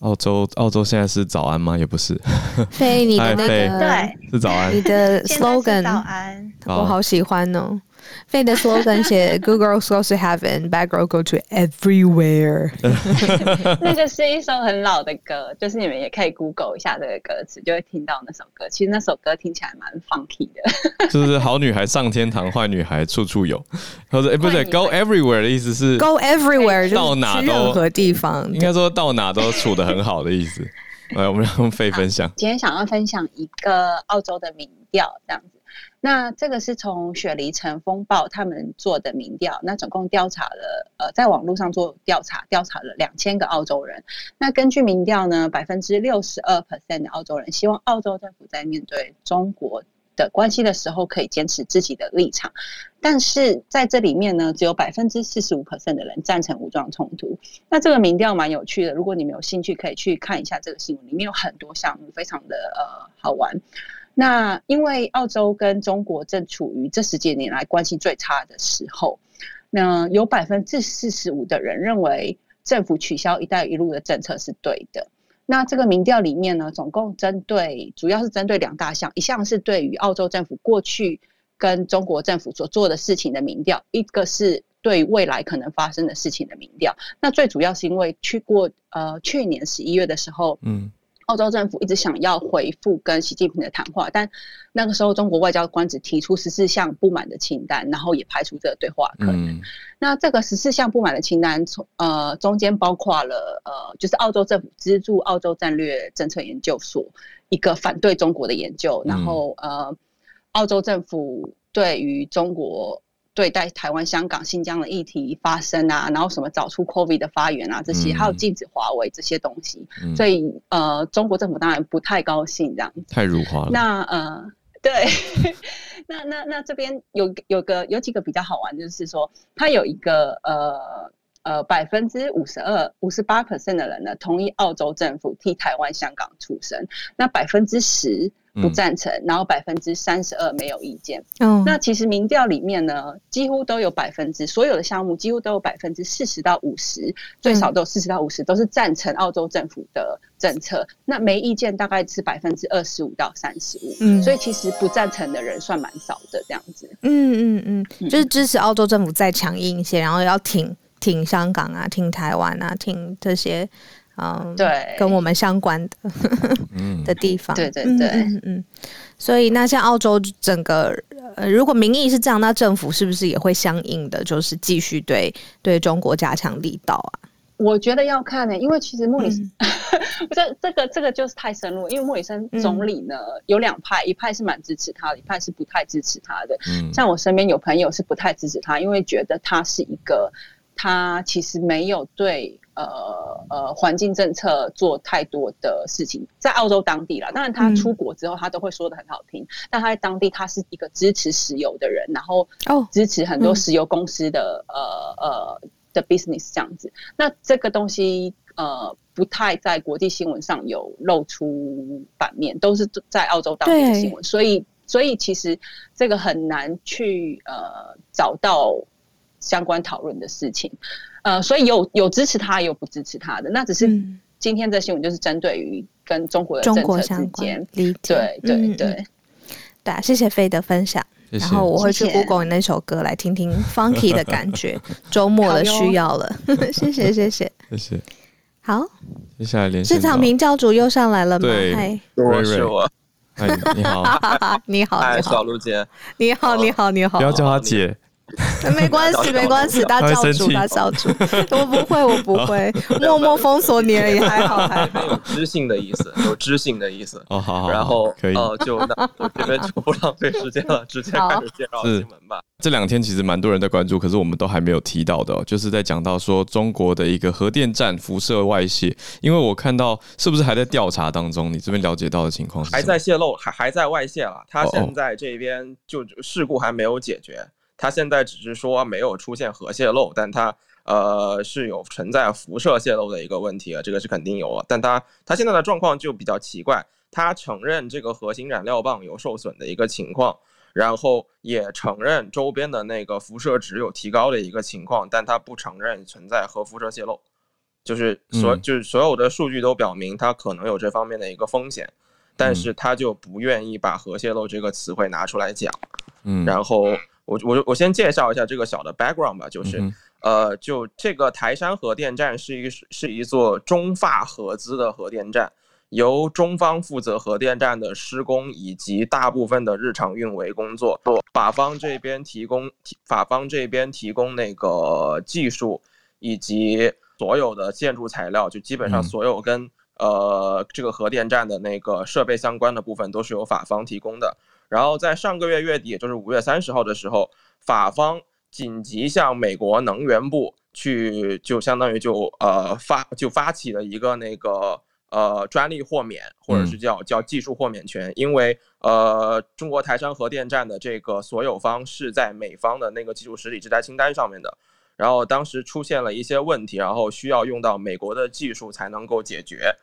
澳洲，澳洲现在是早安吗？也不是。飞，你的那个对，是早安。你的 slogan，早安，我好喜欢哦。飞的 slogan 写 Good girls go to heaven, bad girls go to everywhere。那个是一首很老的歌，就是你们也可以 Google 一下这个歌词，就会听到那首歌。其实那首歌听起来蛮 funky 的。就是好女孩上天堂，坏女孩处处有。或者哎，不对，Go everywhere 的意思是 Go everywhere，到哪都任何地方，应该说到哪都处的很好的意思。来，我们让费分享。今天想要分享一个澳洲的民调，这样子。那这个是从雪梨城风暴他们做的民调，那总共调查了，呃，在网络上做调查，调查了两千个澳洲人。那根据民调呢，百分之六十二 percent 的澳洲人希望澳洲政府在面对中国的关系的时候，可以坚持自己的立场。但是在这里面呢，只有百分之四十五 percent 的人赞成武装冲突。那这个民调蛮有趣的，如果你们有兴趣，可以去看一下这个新闻，里面有很多项目，非常的呃好玩。那因为澳洲跟中国正处于这十几年来关系最差的时候，那有百分之四十五的人认为政府取消“一带一路”的政策是对的。那这个民调里面呢，总共针对主要是针对两大项，一项是对于澳洲政府过去跟中国政府所做的事情的民调，一个是对未来可能发生的事情的民调。那最主要是因为去过呃去年十一月的时候，嗯。澳洲政府一直想要回复跟习近平的谈话，但那个时候中国外交官只提出十四项不满的清单，然后也排除这个对话可能。嗯、那这个十四项不满的清单，从呃中间包括了呃，就是澳洲政府资助澳洲战略政策研究所一个反对中国的研究，然后呃，澳洲政府对于中国。对待台湾、香港、新疆的议题发生啊，然后什么找出 COVID 的发源啊，这些、嗯、还有禁止华为这些东西，嗯、所以呃，中国政府当然不太高兴这样子。太辱华了。那呃，对，那那那这边有有个有几个比较好玩，就是说它有一个呃呃百分之五十二五十八 percent 的人呢同意澳洲政府替台湾、香港出声，那百分之十。不赞成，然后百分之三十二没有意见。嗯，那其实民调里面呢，几乎都有百分之所有的项目几乎都有百分之四十到五十，最少都有四十到五十都是赞成澳洲政府的政策。那没意见大概是百分之二十五到三十五。嗯，所以其实不赞成的人算蛮少的这样子。嗯嗯嗯，就是支持澳洲政府再强硬一些，然后要挺挺香港啊，挺台湾啊，挺这些。嗯，对，跟我们相关的 的地方。对对对，嗯嗯。所以那像澳洲整个，呃，如果民意是这样，那政府是不是也会相应的，就是继续对对中国加强力道啊？我觉得要看呢、欸，因为其实莫里森，嗯、这这个这个就是太深入。因为莫里森总理呢、嗯、有两派，一派是蛮支持他的，一派是不太支持他的。嗯，像我身边有朋友是不太支持他，因为觉得他是一个他其实没有对呃呃环境政策做太多的事情，在澳洲当地啦。当然他出国之后他都会说的很好听，嗯、但他在当地他是一个支持石油的人，然后支持很多石油公司的、嗯、呃呃。的 business 这样子，那这个东西呃不太在国际新闻上有露出版面，都是在澳洲当地的新闻，所以所以其实这个很难去呃找到相关讨论的事情，呃，所以有有支持他，也有不支持他的，那只是今天这新闻就是针对于跟中国的政策之间，对对对对，对啊，谢谢飞的分享。然后我会去 Google 那首歌来听听 Funky 的感觉，周末的需要了。谢谢谢谢谢谢。好，接下来连线。市场评教主又上来了吗？对，瑞瑞，嗨，你好，你好，嗨，小鹿姐，你好，你好，你好，不要叫她姐。没关系，没关系，大教主，大教主，我 不会，我不会，默默封锁你而已，还好，还好。有知性的意思，有知性的意思。哦，好好。然后，可以。哦，就那我这边就不浪费时间了，直接开始介绍新闻吧。这两天其实蛮多人在关注，可是我们都还没有提到的，就是在讲到说中国的一个核电站辐射外泄，因为我看到是不是还在调查当中？你这边了解到的情况是？还在泄漏，还还在外泄了。他现在这边就事故还没有解决。他现在只是说没有出现核泄漏，但他呃是有存在辐射泄漏的一个问题啊，这个是肯定有啊。但他他现在的状况就比较奇怪，他承认这个核心燃料棒有受损的一个情况，然后也承认周边的那个辐射值有提高的一个情况，但他不承认存在核辐射泄漏，就是所就是所有的数据都表明他可能有这方面的一个风险，但是他就不愿意把核泄漏这个词汇拿出来讲，嗯，然后。我我我先介绍一下这个小的 background 吧，就是，嗯、呃，就这个台山核电站是一是一座中法合资的核电站，由中方负责核电站的施工以及大部分的日常运维工作，法方这边提供法方这边提供那个技术以及所有的建筑材料，就基本上所有跟、嗯、呃这个核电站的那个设备相关的部分都是由法方提供的。然后在上个月月底，也就是五月三十号的时候，法方紧急向美国能源部去，就相当于就呃发就发起了一个那个呃专利豁免，或者是叫叫技术豁免权，因为呃中国台山核电站的这个所有方是在美方的那个技术实体制裁清单上面的，然后当时出现了一些问题，然后需要用到美国的技术才能够解决。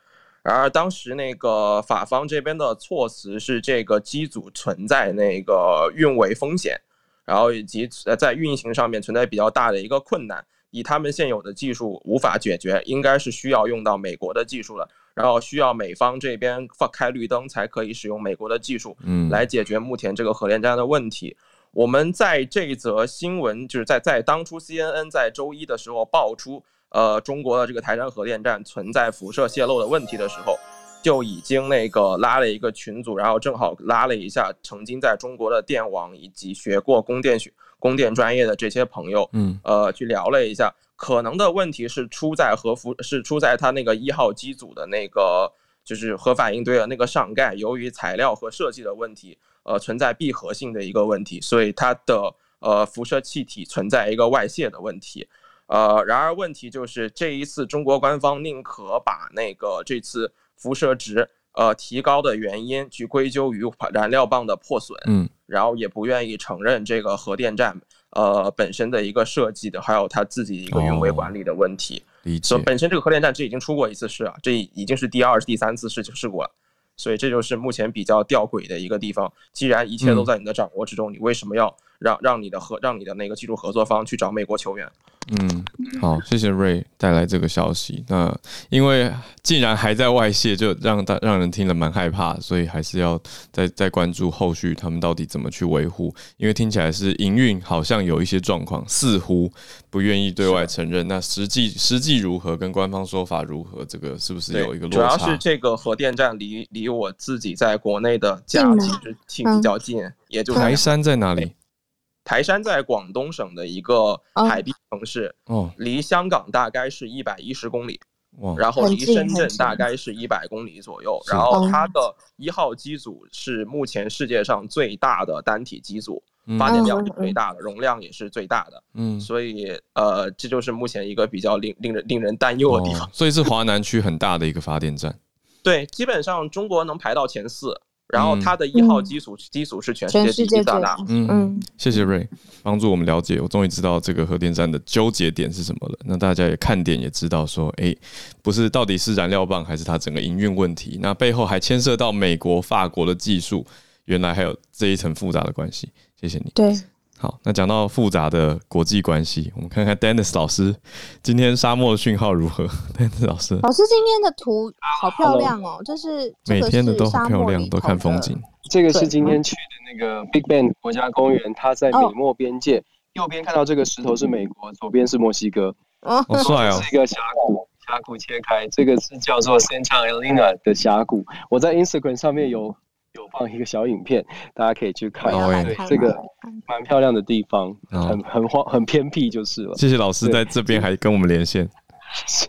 然而，当时那个法方这边的措辞是，这个机组存在那个运维风险，然后以及在运行上面存在比较大的一个困难，以他们现有的技术无法解决，应该是需要用到美国的技术了，然后需要美方这边放开绿灯才可以使用美国的技术，嗯，来解决目前这个核电站的问题。我们在这则新闻，就是在在当初 CNN 在周一的时候爆出。呃，中国的这个台山核电站存在辐射泄漏的问题的时候，就已经那个拉了一个群组，然后正好拉了一下曾经在中国的电网以及学过供电学、供电专业的这些朋友，嗯，呃，去聊了一下，可能的问题是出在核辐，是出在它那个一号机组的那个就是核反应堆的那个上盖，由于材料和设计的问题，呃，存在闭合性的一个问题，所以它的呃辐射气体存在一个外泄的问题。呃，然而问题就是这一次中国官方宁可把那个这次辐射值呃提高的原因去归咎于燃料棒的破损，嗯，然后也不愿意承认这个核电站呃本身的一个设计的还有它自己一个运维管理的问题。理解。所以本身这个核电站这已经出过一次事啊，这已经是第二、第三次事情事故了，所以这就是目前比较吊诡的一个地方。既然一切都在你的掌握之中，嗯、你为什么要让让你的合让你的那个技术合作方去找美国球员？嗯，好，谢谢 Ray 带来这个消息。那因为既然还在外泄，就让大让人听了蛮害怕，所以还是要再再关注后续他们到底怎么去维护。因为听起来是营运好像有一些状况，似乎不愿意对外承认。那实际实际如何，跟官方说法如何，这个是不是有一个落差？主要是这个核电站离离我自己在国内的家其实挺比较近，也就台山在哪里？台山在广东省的一个海滨城市，哦，离香港大概是一百一十公里，哦，然后离深圳大概是一百公里左右，然后它的一号机组是目前世界上最大的单体机组，发电量是最大的，容量也是最大的，嗯，所以呃，这就是目前一个比较令令人令人担忧的地方，所以是华南区很大的一个发电站，对，基本上中国能排到前四。然后它的一号机组机组是全世界第一大。嗯嗯，谢谢 Ray 帮助我们了解，我终于知道这个核电站的纠结点是什么了。那大家也看点也知道说，哎，不是到底是燃料棒还是它整个营运问题？那背后还牵涉到美国、法国的技术，原来还有这一层复杂的关系。谢谢你。对。好，那讲到复杂的国际关系，我们看看 Dennis 老师今天沙漠的讯号如何？Dennis 老师，老师今天的图好漂亮哦，就是每天的都很漂亮，都看风景。这个是今天去的那个 Big Bend 国家公园，它在美墨边界，右边看到这个石头是美国，左边是墨西哥。哦，好帅哦！是一个峡谷，峡谷切开，这个是叫做 Santa Elena 的峡谷。我在 Instagram 上面有。有放一个小影片，大家可以去看。对，这个蛮漂亮的地方，很很荒很偏僻就是了。谢谢老师在这边还跟我们连线。是，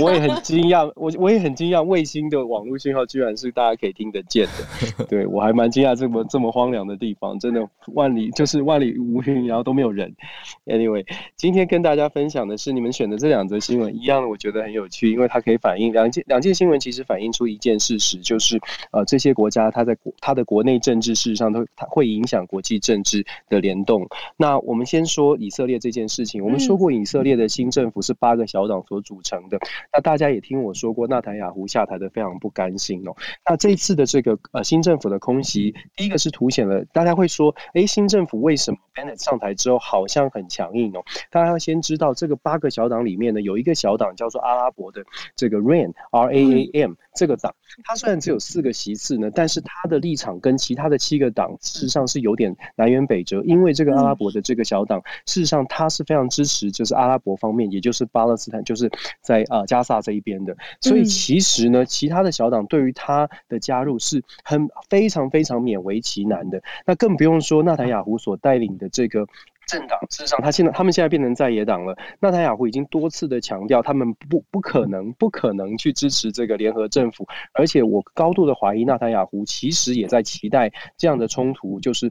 我也很惊讶，我我也很惊讶，卫星的网络信号居然是大家可以听得见的。对，我还蛮惊讶，这么这么荒凉的地方，真的万里就是万里无云，然后都没有人。Anyway，今天跟大家分享的是你们选的这两则新闻，一样的我觉得很有趣，因为它可以反映两件两件新闻，其实反映出一件事实，就是呃这些国家它在国它的国内政治事实上都它会影响国际政治的联动。那我们先说以色列这件事情，我们说过以色列的新政府是八个小。党所组成的，那大家也听我说过，纳坦雅胡下台的非常不甘心哦。那这一次的这个呃新政府的空袭，第一个是凸显了大家会说，哎，新政府为什么 Bennett 上台之后好像很强硬哦？大家要先知道，这个八个小党里面呢，有一个小党叫做阿拉伯的这个 RAN R A A M 这个党，它虽然只有四个席次呢，但是它的立场跟其他的七个党事实上是有点南辕北辙，因为这个阿拉伯的这个小党事实上它是非常支持就是阿拉伯方面，也就是巴勒斯坦。就是在啊加萨这一边的，所以其实呢，其他的小党对于他的加入是很非常非常勉为其难的。那更不用说纳坦雅胡所带领的这个。政党事实上，他现在他们现在变成在野党了。纳塔雅胡已经多次的强调，他们不不可能不可能去支持这个联合政府。而且我高度的怀疑，纳塔雅胡其实也在期待这样的冲突。就是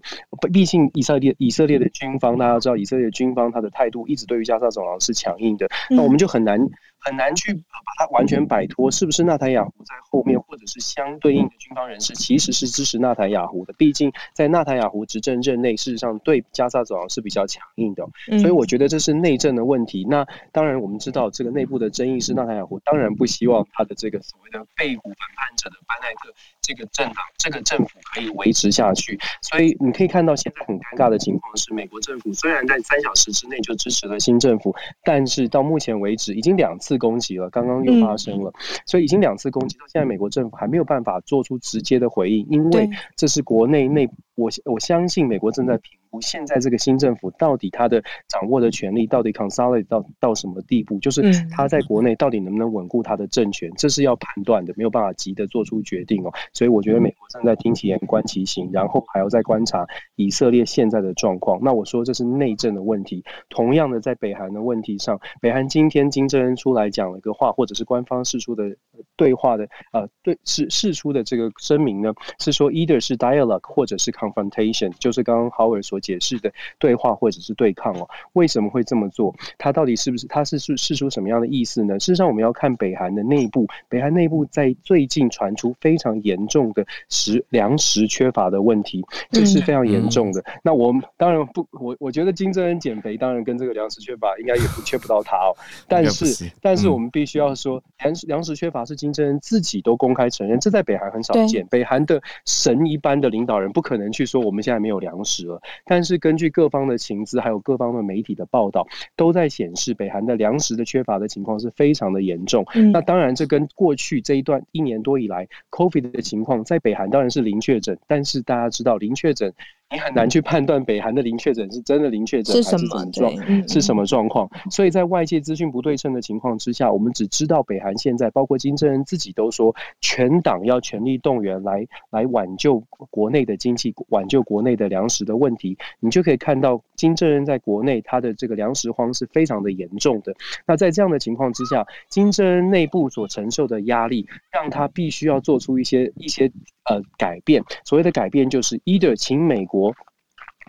毕竟以色列以色列的军方，大家知道，以色列军方他的态度一直对于加沙走廊是强硬的。那我们就很难很难去把它完全摆脱。是不是纳坦雅胡在后面，或者是相对应的军方人士其实是支持纳坦雅胡的？毕竟在纳坦雅胡执政任内，事实上对加沙走廊是比较。强硬的，所以我觉得这是内政的问题。那当然，我们知道这个内部的争议是纳坦雅胡当然不希望他的这个所谓的被捕反叛者的班奈特这个政党、这个政府可以维持下去。所以你可以看到，现在很尴尬的情况是，美国政府虽然在三小时之内就支持了新政府，但是到目前为止已经两次攻击了，刚刚又发生了，所以已经两次攻击到现在，美国政府还没有办法做出直接的回应，因为这是国内内我我相信美国正在评。现在这个新政府到底他的掌握的权力到底 consolidate 到到什么地步？就是他在国内到底能不能稳固他的政权，这是要判断的，没有办法急着做出决定哦。所以我觉得美国正在听其言观其行，然后还要再观察以色列现在的状况。那我说这是内政的问题。同样的，在北韩的问题上，北韩今天金正恩出来讲了一个话，或者是官方释出的对话的呃对释释出的这个声明呢，是说 either 是 dialogue 或者是 confrontation，就是刚刚 Howard 所。解释的对话或者是对抗哦，为什么会这么做？他到底是不是他是是是出什么样的意思呢？事实上，我们要看北韩的内部，北韩内部在最近传出非常严重的食粮食缺乏的问题，这是非常严重的。那我们当然不，我我觉得金正恩减肥当然跟这个粮食缺乏应该也不缺不到他哦。但是但是我们必须要说，粮食粮食缺乏是金正恩自己都公开承认，这在北韩很少见。北韩的神一般的领导人不可能去说我们现在没有粮食了。但是根据各方的情资，还有各方的媒体的报道，都在显示北韩的粮食的缺乏的情况是非常的严重。嗯、那当然，这跟过去这一段一年多以来 COVID 的情况，在北韩当然是零确诊，但是大家知道零确诊。你很难去判断北韩的零确诊是真的零确诊还是怎么状，是什么状况。所以在外界资讯不对称的情况之下，我们只知道北韩现在，包括金正恩自己都说，全党要全力动员来来挽救国内的经济，挽救国内的粮食的问题。你就可以看到金正恩在国内他的这个粮食荒是非常的严重的。那在这样的情况之下，金正恩内部所承受的压力，让他必须要做出一些一些。呃，改变，所谓的改变就是 either 请美国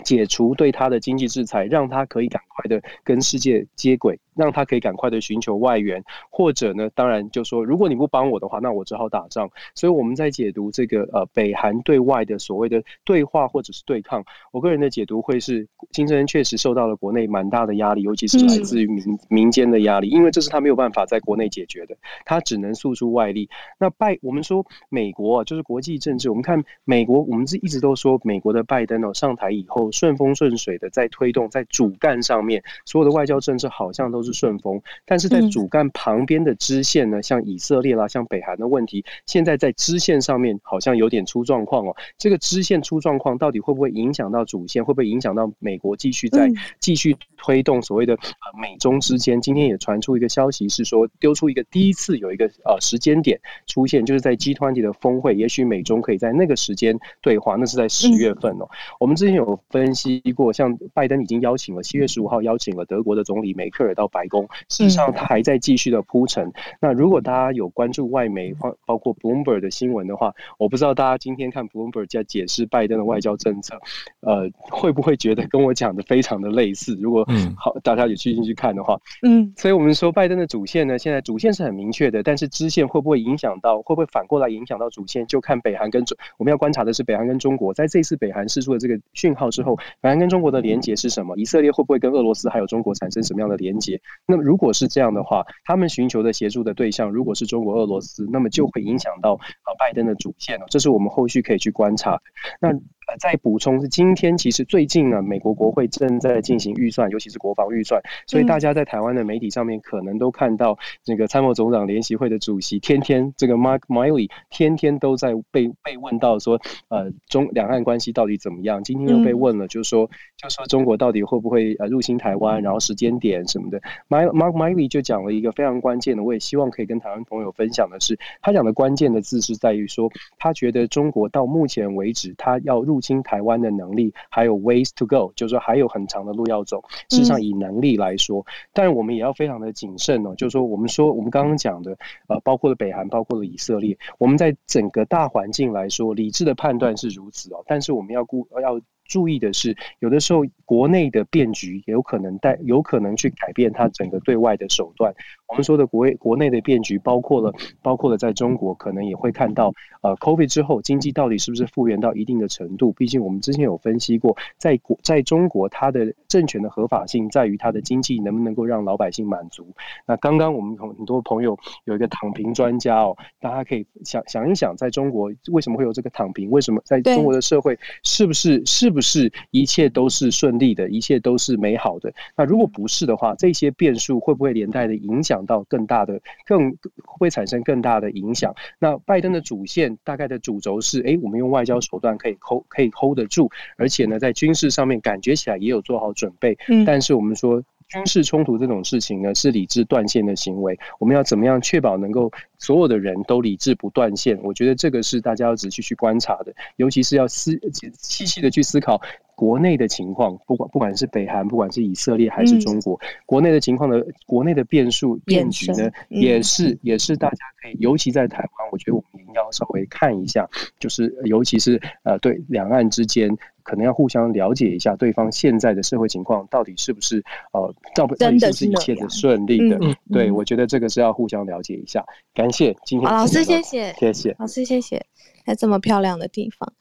解除对他的经济制裁，让他可以赶快的跟世界接轨。让他可以赶快的寻求外援，或者呢，当然就说，如果你不帮我的话，那我只好打仗。所以我们在解读这个呃北韩对外的所谓的对话或者是对抗，我个人的解读会是，金正恩确实受到了国内蛮大的压力，尤其是来自于民、嗯、民间的压力，因为这是他没有办法在国内解决的，他只能诉诸外力。那拜我们说美国啊就是国际政治，我们看美国，我们是一直都说美国的拜登哦上台以后顺风顺水的在推动在主干上面所有的外交政策好像都是。顺风，但是在主干旁边的支线呢，像以色列啦，像北韩的问题，现在在支线上面好像有点出状况哦。这个支线出状况，到底会不会影响到主线？会不会影响到美国继续在继续推动所谓的美中之间？今天也传出一个消息，是说丢出一个第一次有一个呃时间点出现，就是在 G20 的峰会，也许美中可以在那个时间对话，那是在十月份哦。我们之前有分析过，像拜登已经邀请了七月十五号邀请了德国的总理梅克尔到白宫。事实上，它还在继续的铺陈。那如果大家有关注外媒，包包括 Bloomberg 的新闻的话，我不知道大家今天看 Bloomberg 在解释拜登的外交政策，呃，会不会觉得跟我讲的非常的类似？如果好，大家有去进去看的话，嗯，所以我们说拜登的主线呢，现在主线是很明确的，但是支线会不会影响到，会不会反过来影响到主线，就看北韩跟中，我们要观察的是北韩跟中国在这次北韩释出的这个讯号之后，北韩跟中国的连结是什么？以色列会不会跟俄罗斯还有中国产生什么样的连结？那么如果是这样的话，他们寻求的协助的对象如果是中国、俄罗斯，那么就会影响到啊拜登的主线了。这是我们后续可以去观察的。那。再补充是，今天其实最近呢，美国国会正在进行预算，尤其是国防预算，所以大家在台湾的媒体上面可能都看到，这个参谋总长联席会的主席天天这个 Mark Milley 天天都在被被问到说，呃，中两岸关系到底怎么样？今天又被问了，就是说，就说中国到底会不会呃入侵台湾，然后时间点什么的。Mark Milley 就讲了一个非常关键的，我也希望可以跟台湾朋友分享的是，他讲的关键的字是在于说，他觉得中国到目前为止，他要入侵台湾的能力还有 ways to go，就是说还有很长的路要走。事实上，以能力来说，但是我们也要非常的谨慎哦。就是说，我们说我们刚刚讲的，呃，包括了北韩，包括了以色列，我们在整个大环境来说，理智的判断是如此哦。但是我们要顾要。注意的是，有的时候国内的变局也有可能带，有可能去改变它整个对外的手段。我们说的国国内的变局，包括了包括了在中国，可能也会看到，呃，COVID 之后经济到底是不是复原到一定的程度？毕竟我们之前有分析过，在国在中国，它的政权的合法性在于它的经济能不能够让老百姓满足。那刚刚我们很多朋友有一个躺平专家哦，大家可以想想一想，在中国为什么会有这个躺平？为什么在中国的社会是不是是不是？不是一切都是顺利的，一切都是美好的。那如果不是的话，这些变数会不会连带的影响到更大的、更会产生更大的影响？那拜登的主线大概的主轴是：哎，我们用外交手段可以 hold 可以 hold 得住，而且呢，在军事上面感觉起来也有做好准备。嗯，但是我们说。军事冲突这种事情呢，是理智断线的行为。我们要怎么样确保能够所有的人都理智不断线？我觉得这个是大家要仔细去观察的，尤其是要思细细的去思考国内的情况，不管不管是北韩，不管是以色列还是中国，嗯、国内的情况的国内的变数变局呢，嗯、也是也是大家可以，尤其在台湾，我觉得我们应该要稍微看一下，就是尤其是呃对两岸之间。可能要互相了解一下对方现在的社会情况到底是不是呃，到底是不是一切的顺利的？嗯、对，我觉得这个是要互相了解一下。感谢今天老师，谢谢，谢谢老师，谢谢，在这么漂亮的地方，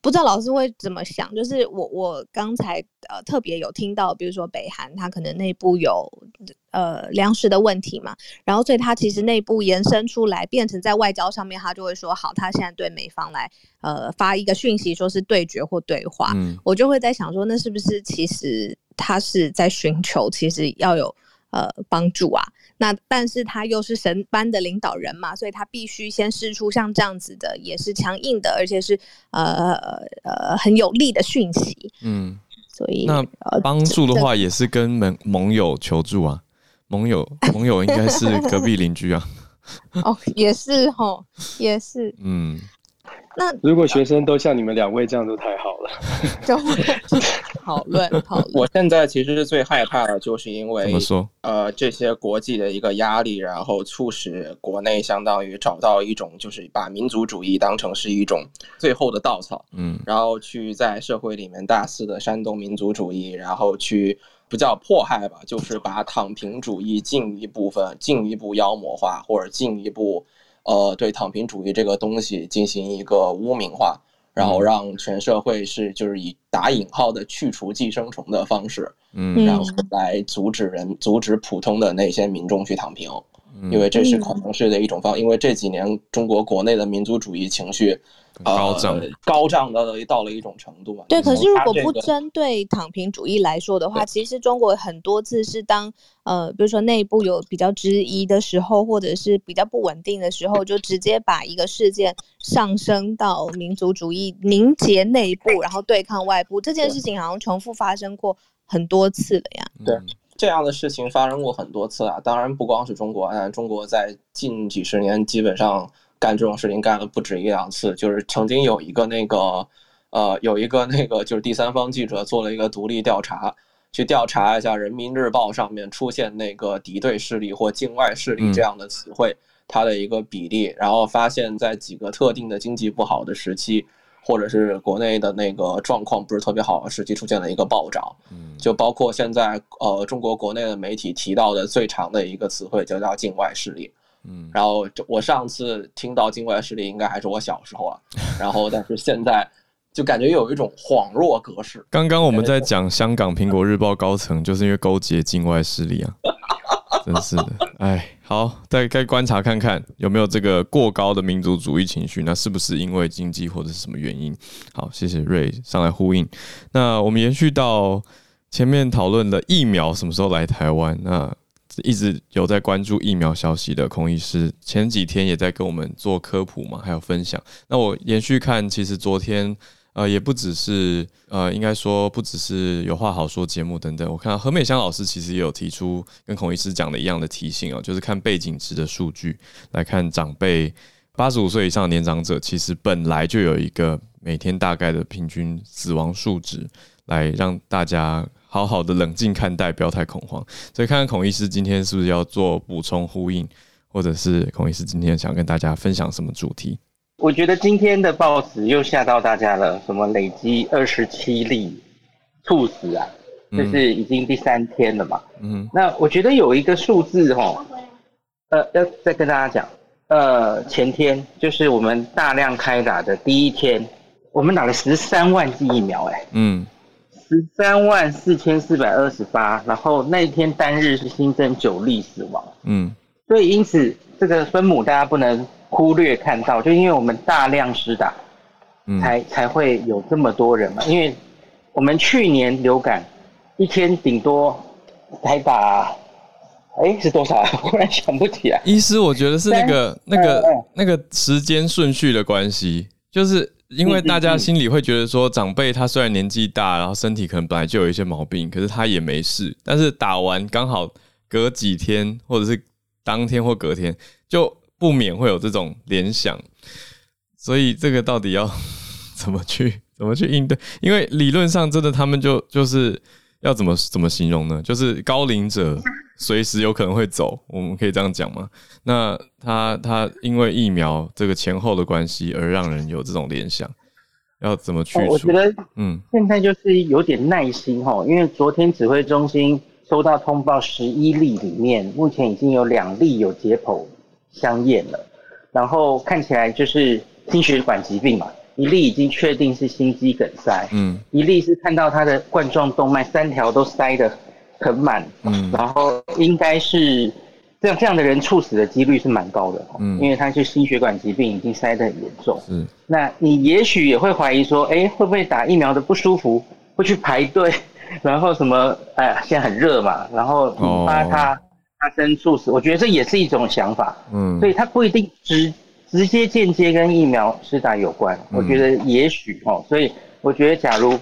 不知道老师会怎么想？就是我我刚才呃特别有听到，比如说北韩他可能内部有呃粮食的问题嘛，然后所以他其实内部延伸出来，变成在外交上面，他就会说好，他现在对美方来呃发一个讯息，说是对决或对话。嗯，我就会在想说，那是不是其实他是在寻求，其实要有呃帮助啊？那但是他又是神班的领导人嘛，所以他必须先释出像这样子的，也是强硬的，而且是呃呃很有力的讯息。嗯，所以那帮助的话，也是跟盟盟友求助啊。盟友 盟友应该是隔壁邻居啊。哦，也是齁，也是。嗯。那如果学生都像你们两位这样，就太好了。就 会讨论讨论。我现在其实是最害怕的，就是因为怎么说？呃，这些国际的一个压力，然后促使国内相当于找到一种，就是把民族主义当成是一种最后的稻草。嗯。然后去在社会里面大肆的煽动民族主义，然后去不叫迫害吧，就是把躺平主义进一部分进一步妖魔化，或者进一步。呃，对躺平主义这个东西进行一个污名化，然后让全社会是就是以打引号的去除寄生虫的方式，嗯，然后来阻止人阻止普通的那些民众去躺平，因为这是可能是的一种方，因为这几年中国国内的民族主义情绪。高涨、呃，高涨到了到了一种程度嘛。对，可是如果不针对躺平主义来说的话，其实中国很多次是当呃，比如说内部有比较质疑的时候，或者是比较不稳定的时候，就直接把一个事件上升到民族主义凝结内部，然后对抗外部。这件事情好像重复发生过很多次了呀。对，这样的事情发生过很多次啊。当然不光是中国，但中国在近几十年基本上。干这种事情干了不止一两次，就是曾经有一个那个，呃，有一个那个就是第三方记者做了一个独立调查，去调查一下《人民日报》上面出现那个敌对势力或境外势力这样的词汇，它的一个比例，然后发现，在几个特定的经济不好的时期，或者是国内的那个状况不是特别好的时期，出现了一个暴涨。嗯就包括现在呃中国国内的媒体提到的最长的一个词汇，就叫境外势力。嗯，然后就我上次听到境外势力，应该还是我小时候啊。然后，但是现在就感觉有一种恍若隔世。刚刚我们在讲香港苹果日报高层，就是因为勾结境外势力啊，真是的。哎，好，再该观察看看有没有这个过高的民族主义情绪，那是不是因为经济或者是什么原因？好，谢谢瑞上来呼应。那我们延续到前面讨论的疫苗什么时候来台湾？那一直有在关注疫苗消息的孔医师，前几天也在跟我们做科普嘛，还有分享。那我延续看，其实昨天呃也不只是呃，应该说不只是有话好说节目等等。我看到何美香老师其实也有提出跟孔医师讲的一样的提醒哦，就是看背景值的数据来看，长辈八十五岁以上年长者，其实本来就有一个每天大概的平均死亡数值，来让大家。好好的冷静看待，不要太恐慌。所以看看孔医师今天是不是要做补充呼应，或者是孔医师今天想跟大家分享什么主题？我觉得今天的报纸又吓到大家了，什么累积二十七例猝死啊，这是已经第三天了嘛。嗯，那我觉得有一个数字哈，呃，要再跟大家讲，呃，前天就是我们大量开打的第一天，我们打了十三万剂疫苗，哎，嗯。十三万四千四百二十八，然后那一天单日是新增九例死亡，嗯，所以因此这个分母大家不能忽略看到，就因为我们大量施打，才、嗯、才会有这么多人嘛。因为我们去年流感一天顶多才打，哎、欸、是多少啊？忽然想不起来。医师，我觉得是那个那个那个时间顺序的关系，就是。因为大家心里会觉得说，长辈他虽然年纪大，然后身体可能本来就有一些毛病，可是他也没事。但是打完刚好隔几天，或者是当天或隔天，就不免会有这种联想。所以这个到底要 怎么去 怎么去应对？因为理论上真的他们就就是要怎么怎么形容呢？就是高龄者。随时有可能会走，我们可以这样讲吗？那他他因为疫苗这个前后的关系而让人有这种联想，要怎么去除？我觉得，嗯，现在就是有点耐心哈，因为昨天指挥中心收到通报，十一例里面目前已经有两例有解剖相验了，然后看起来就是心血管疾病嘛，一例已经确定是心肌梗塞，嗯，一例是看到他的冠状动脉三条都塞得。很满，嗯，然后应该是这样这样的人猝死的几率是蛮高的，嗯，因为他是心血管疾病已经塞得很严重，嗯，那你也许也会怀疑说，哎，会不会打疫苗的不舒服，会去排队，然后什么，哎呀，现在很热嘛，然后引发他发生猝死，我觉得这也是一种想法，嗯，所以它不一定直直接间接跟疫苗施打有关，我觉得也许哦，所以我觉得假如。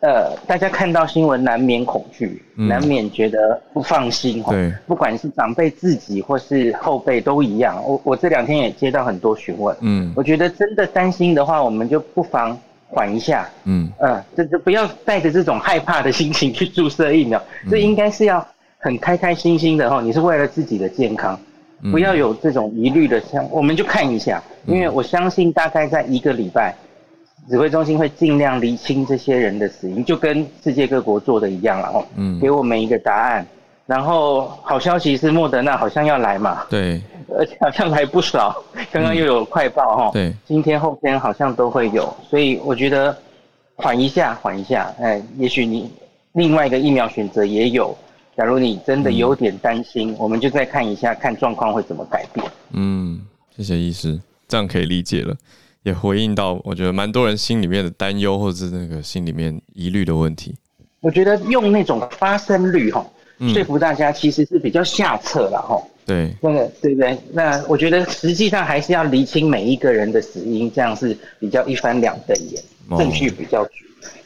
呃，大家看到新闻难免恐惧，嗯、难免觉得不放心哈。对，不管是长辈自己或是后辈都一样。我我这两天也接到很多询问，嗯，我觉得真的担心的话，我们就不妨缓一下，嗯，呃，就就不要带着这种害怕的心情去注射疫苗，这、嗯、应该是要很开开心心的哈。你是为了自己的健康，不要有这种疑虑的像我们就看一下，因为我相信大概在一个礼拜。指挥中心会尽量厘清这些人的死因，就跟世界各国做的一样了哦。嗯，给我们一个答案。然后好消息是莫德纳好像要来嘛？对，而且好像来不少。刚刚又有快报哈。对，今天后天好像都会有，所以我觉得缓一下，缓一下。哎，也许你另外一个疫苗选择也有。假如你真的有点担心，嗯，我们就再看一下，看状况会怎么改变。嗯，谢谢医师，这样可以理解了。也回应到，我觉得蛮多人心里面的担忧，或者是那个心里面疑虑的问题。我觉得用那种发生率哈，说服大家其实是比较下策了哈。对，那个对不对？那我觉得实际上还是要厘清每一个人的死因，这样是比较一翻两瞪眼，证据比较足。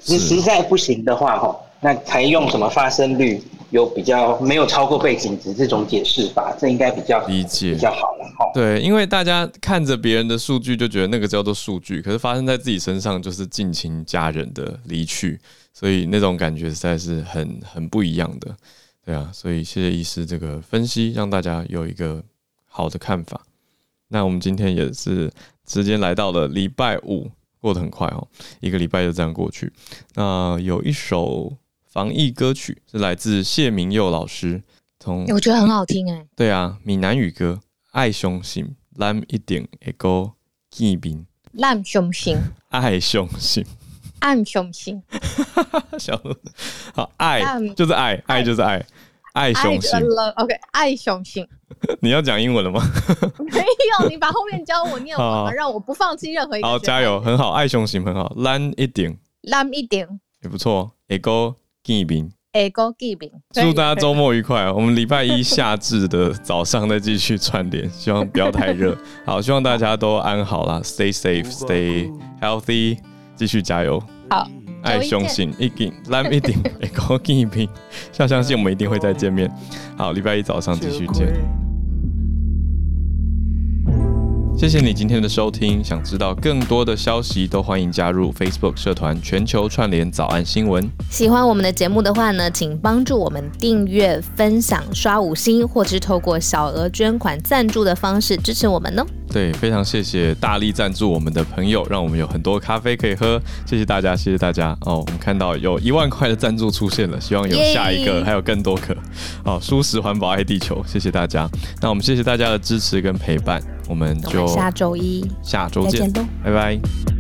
你实在不行的话哈，那才用什么发生率？有比较没有超过背景值这种解释法，这应该比较理解比较好了哈。对，因为大家看着别人的数据就觉得那个叫做数据，可是发生在自己身上就是近亲家人的离去，所以那种感觉实在是很很不一样的。对啊，所以谢谢医师这个分析，让大家有一个好的看法。那我们今天也是直接来到了礼拜五，过得很快哦，一个礼拜就这样过去。那有一首。防疫歌曲是来自谢明佑老师，从我觉得很好听哎。对啊，闽南语歌《爱相信咱一定会过见面》，咱相信，爱相信，爱相信，小好爱就是爱，爱就是爱，爱相信。OK，爱雄心。你要讲英文了吗？没有，你把后面教我念完嘛，让我不放弃任何一个。好，加油，很好，爱雄心很好，咱一定，咱一点也不错，会过。见面，哎，哥见面，祝大家周末愉快。我们礼拜一夏至的早上再继续串联，希望不要太热。好，希望大家都安好啦，Stay safe, stay healthy，继续加油。好，爱相信一定，咱一定会哥见面，要相信我们一定会再见面。好，礼拜一早上继续见。谢谢你今天的收听，想知道更多的消息，都欢迎加入 Facebook 社团全球串联早安新闻。喜欢我们的节目的话呢，请帮助我们订阅、分享、刷五星，或是透过小额捐款赞助的方式支持我们哦。对，非常谢谢大力赞助我们的朋友，让我们有很多咖啡可以喝。谢谢大家，谢谢大家哦。我们看到有一万块的赞助出现了，希望有下一个，还有更多个。哦，舒适环保爱地球，谢谢大家。那我们谢谢大家的支持跟陪伴，我们就下周一下周见，拜拜。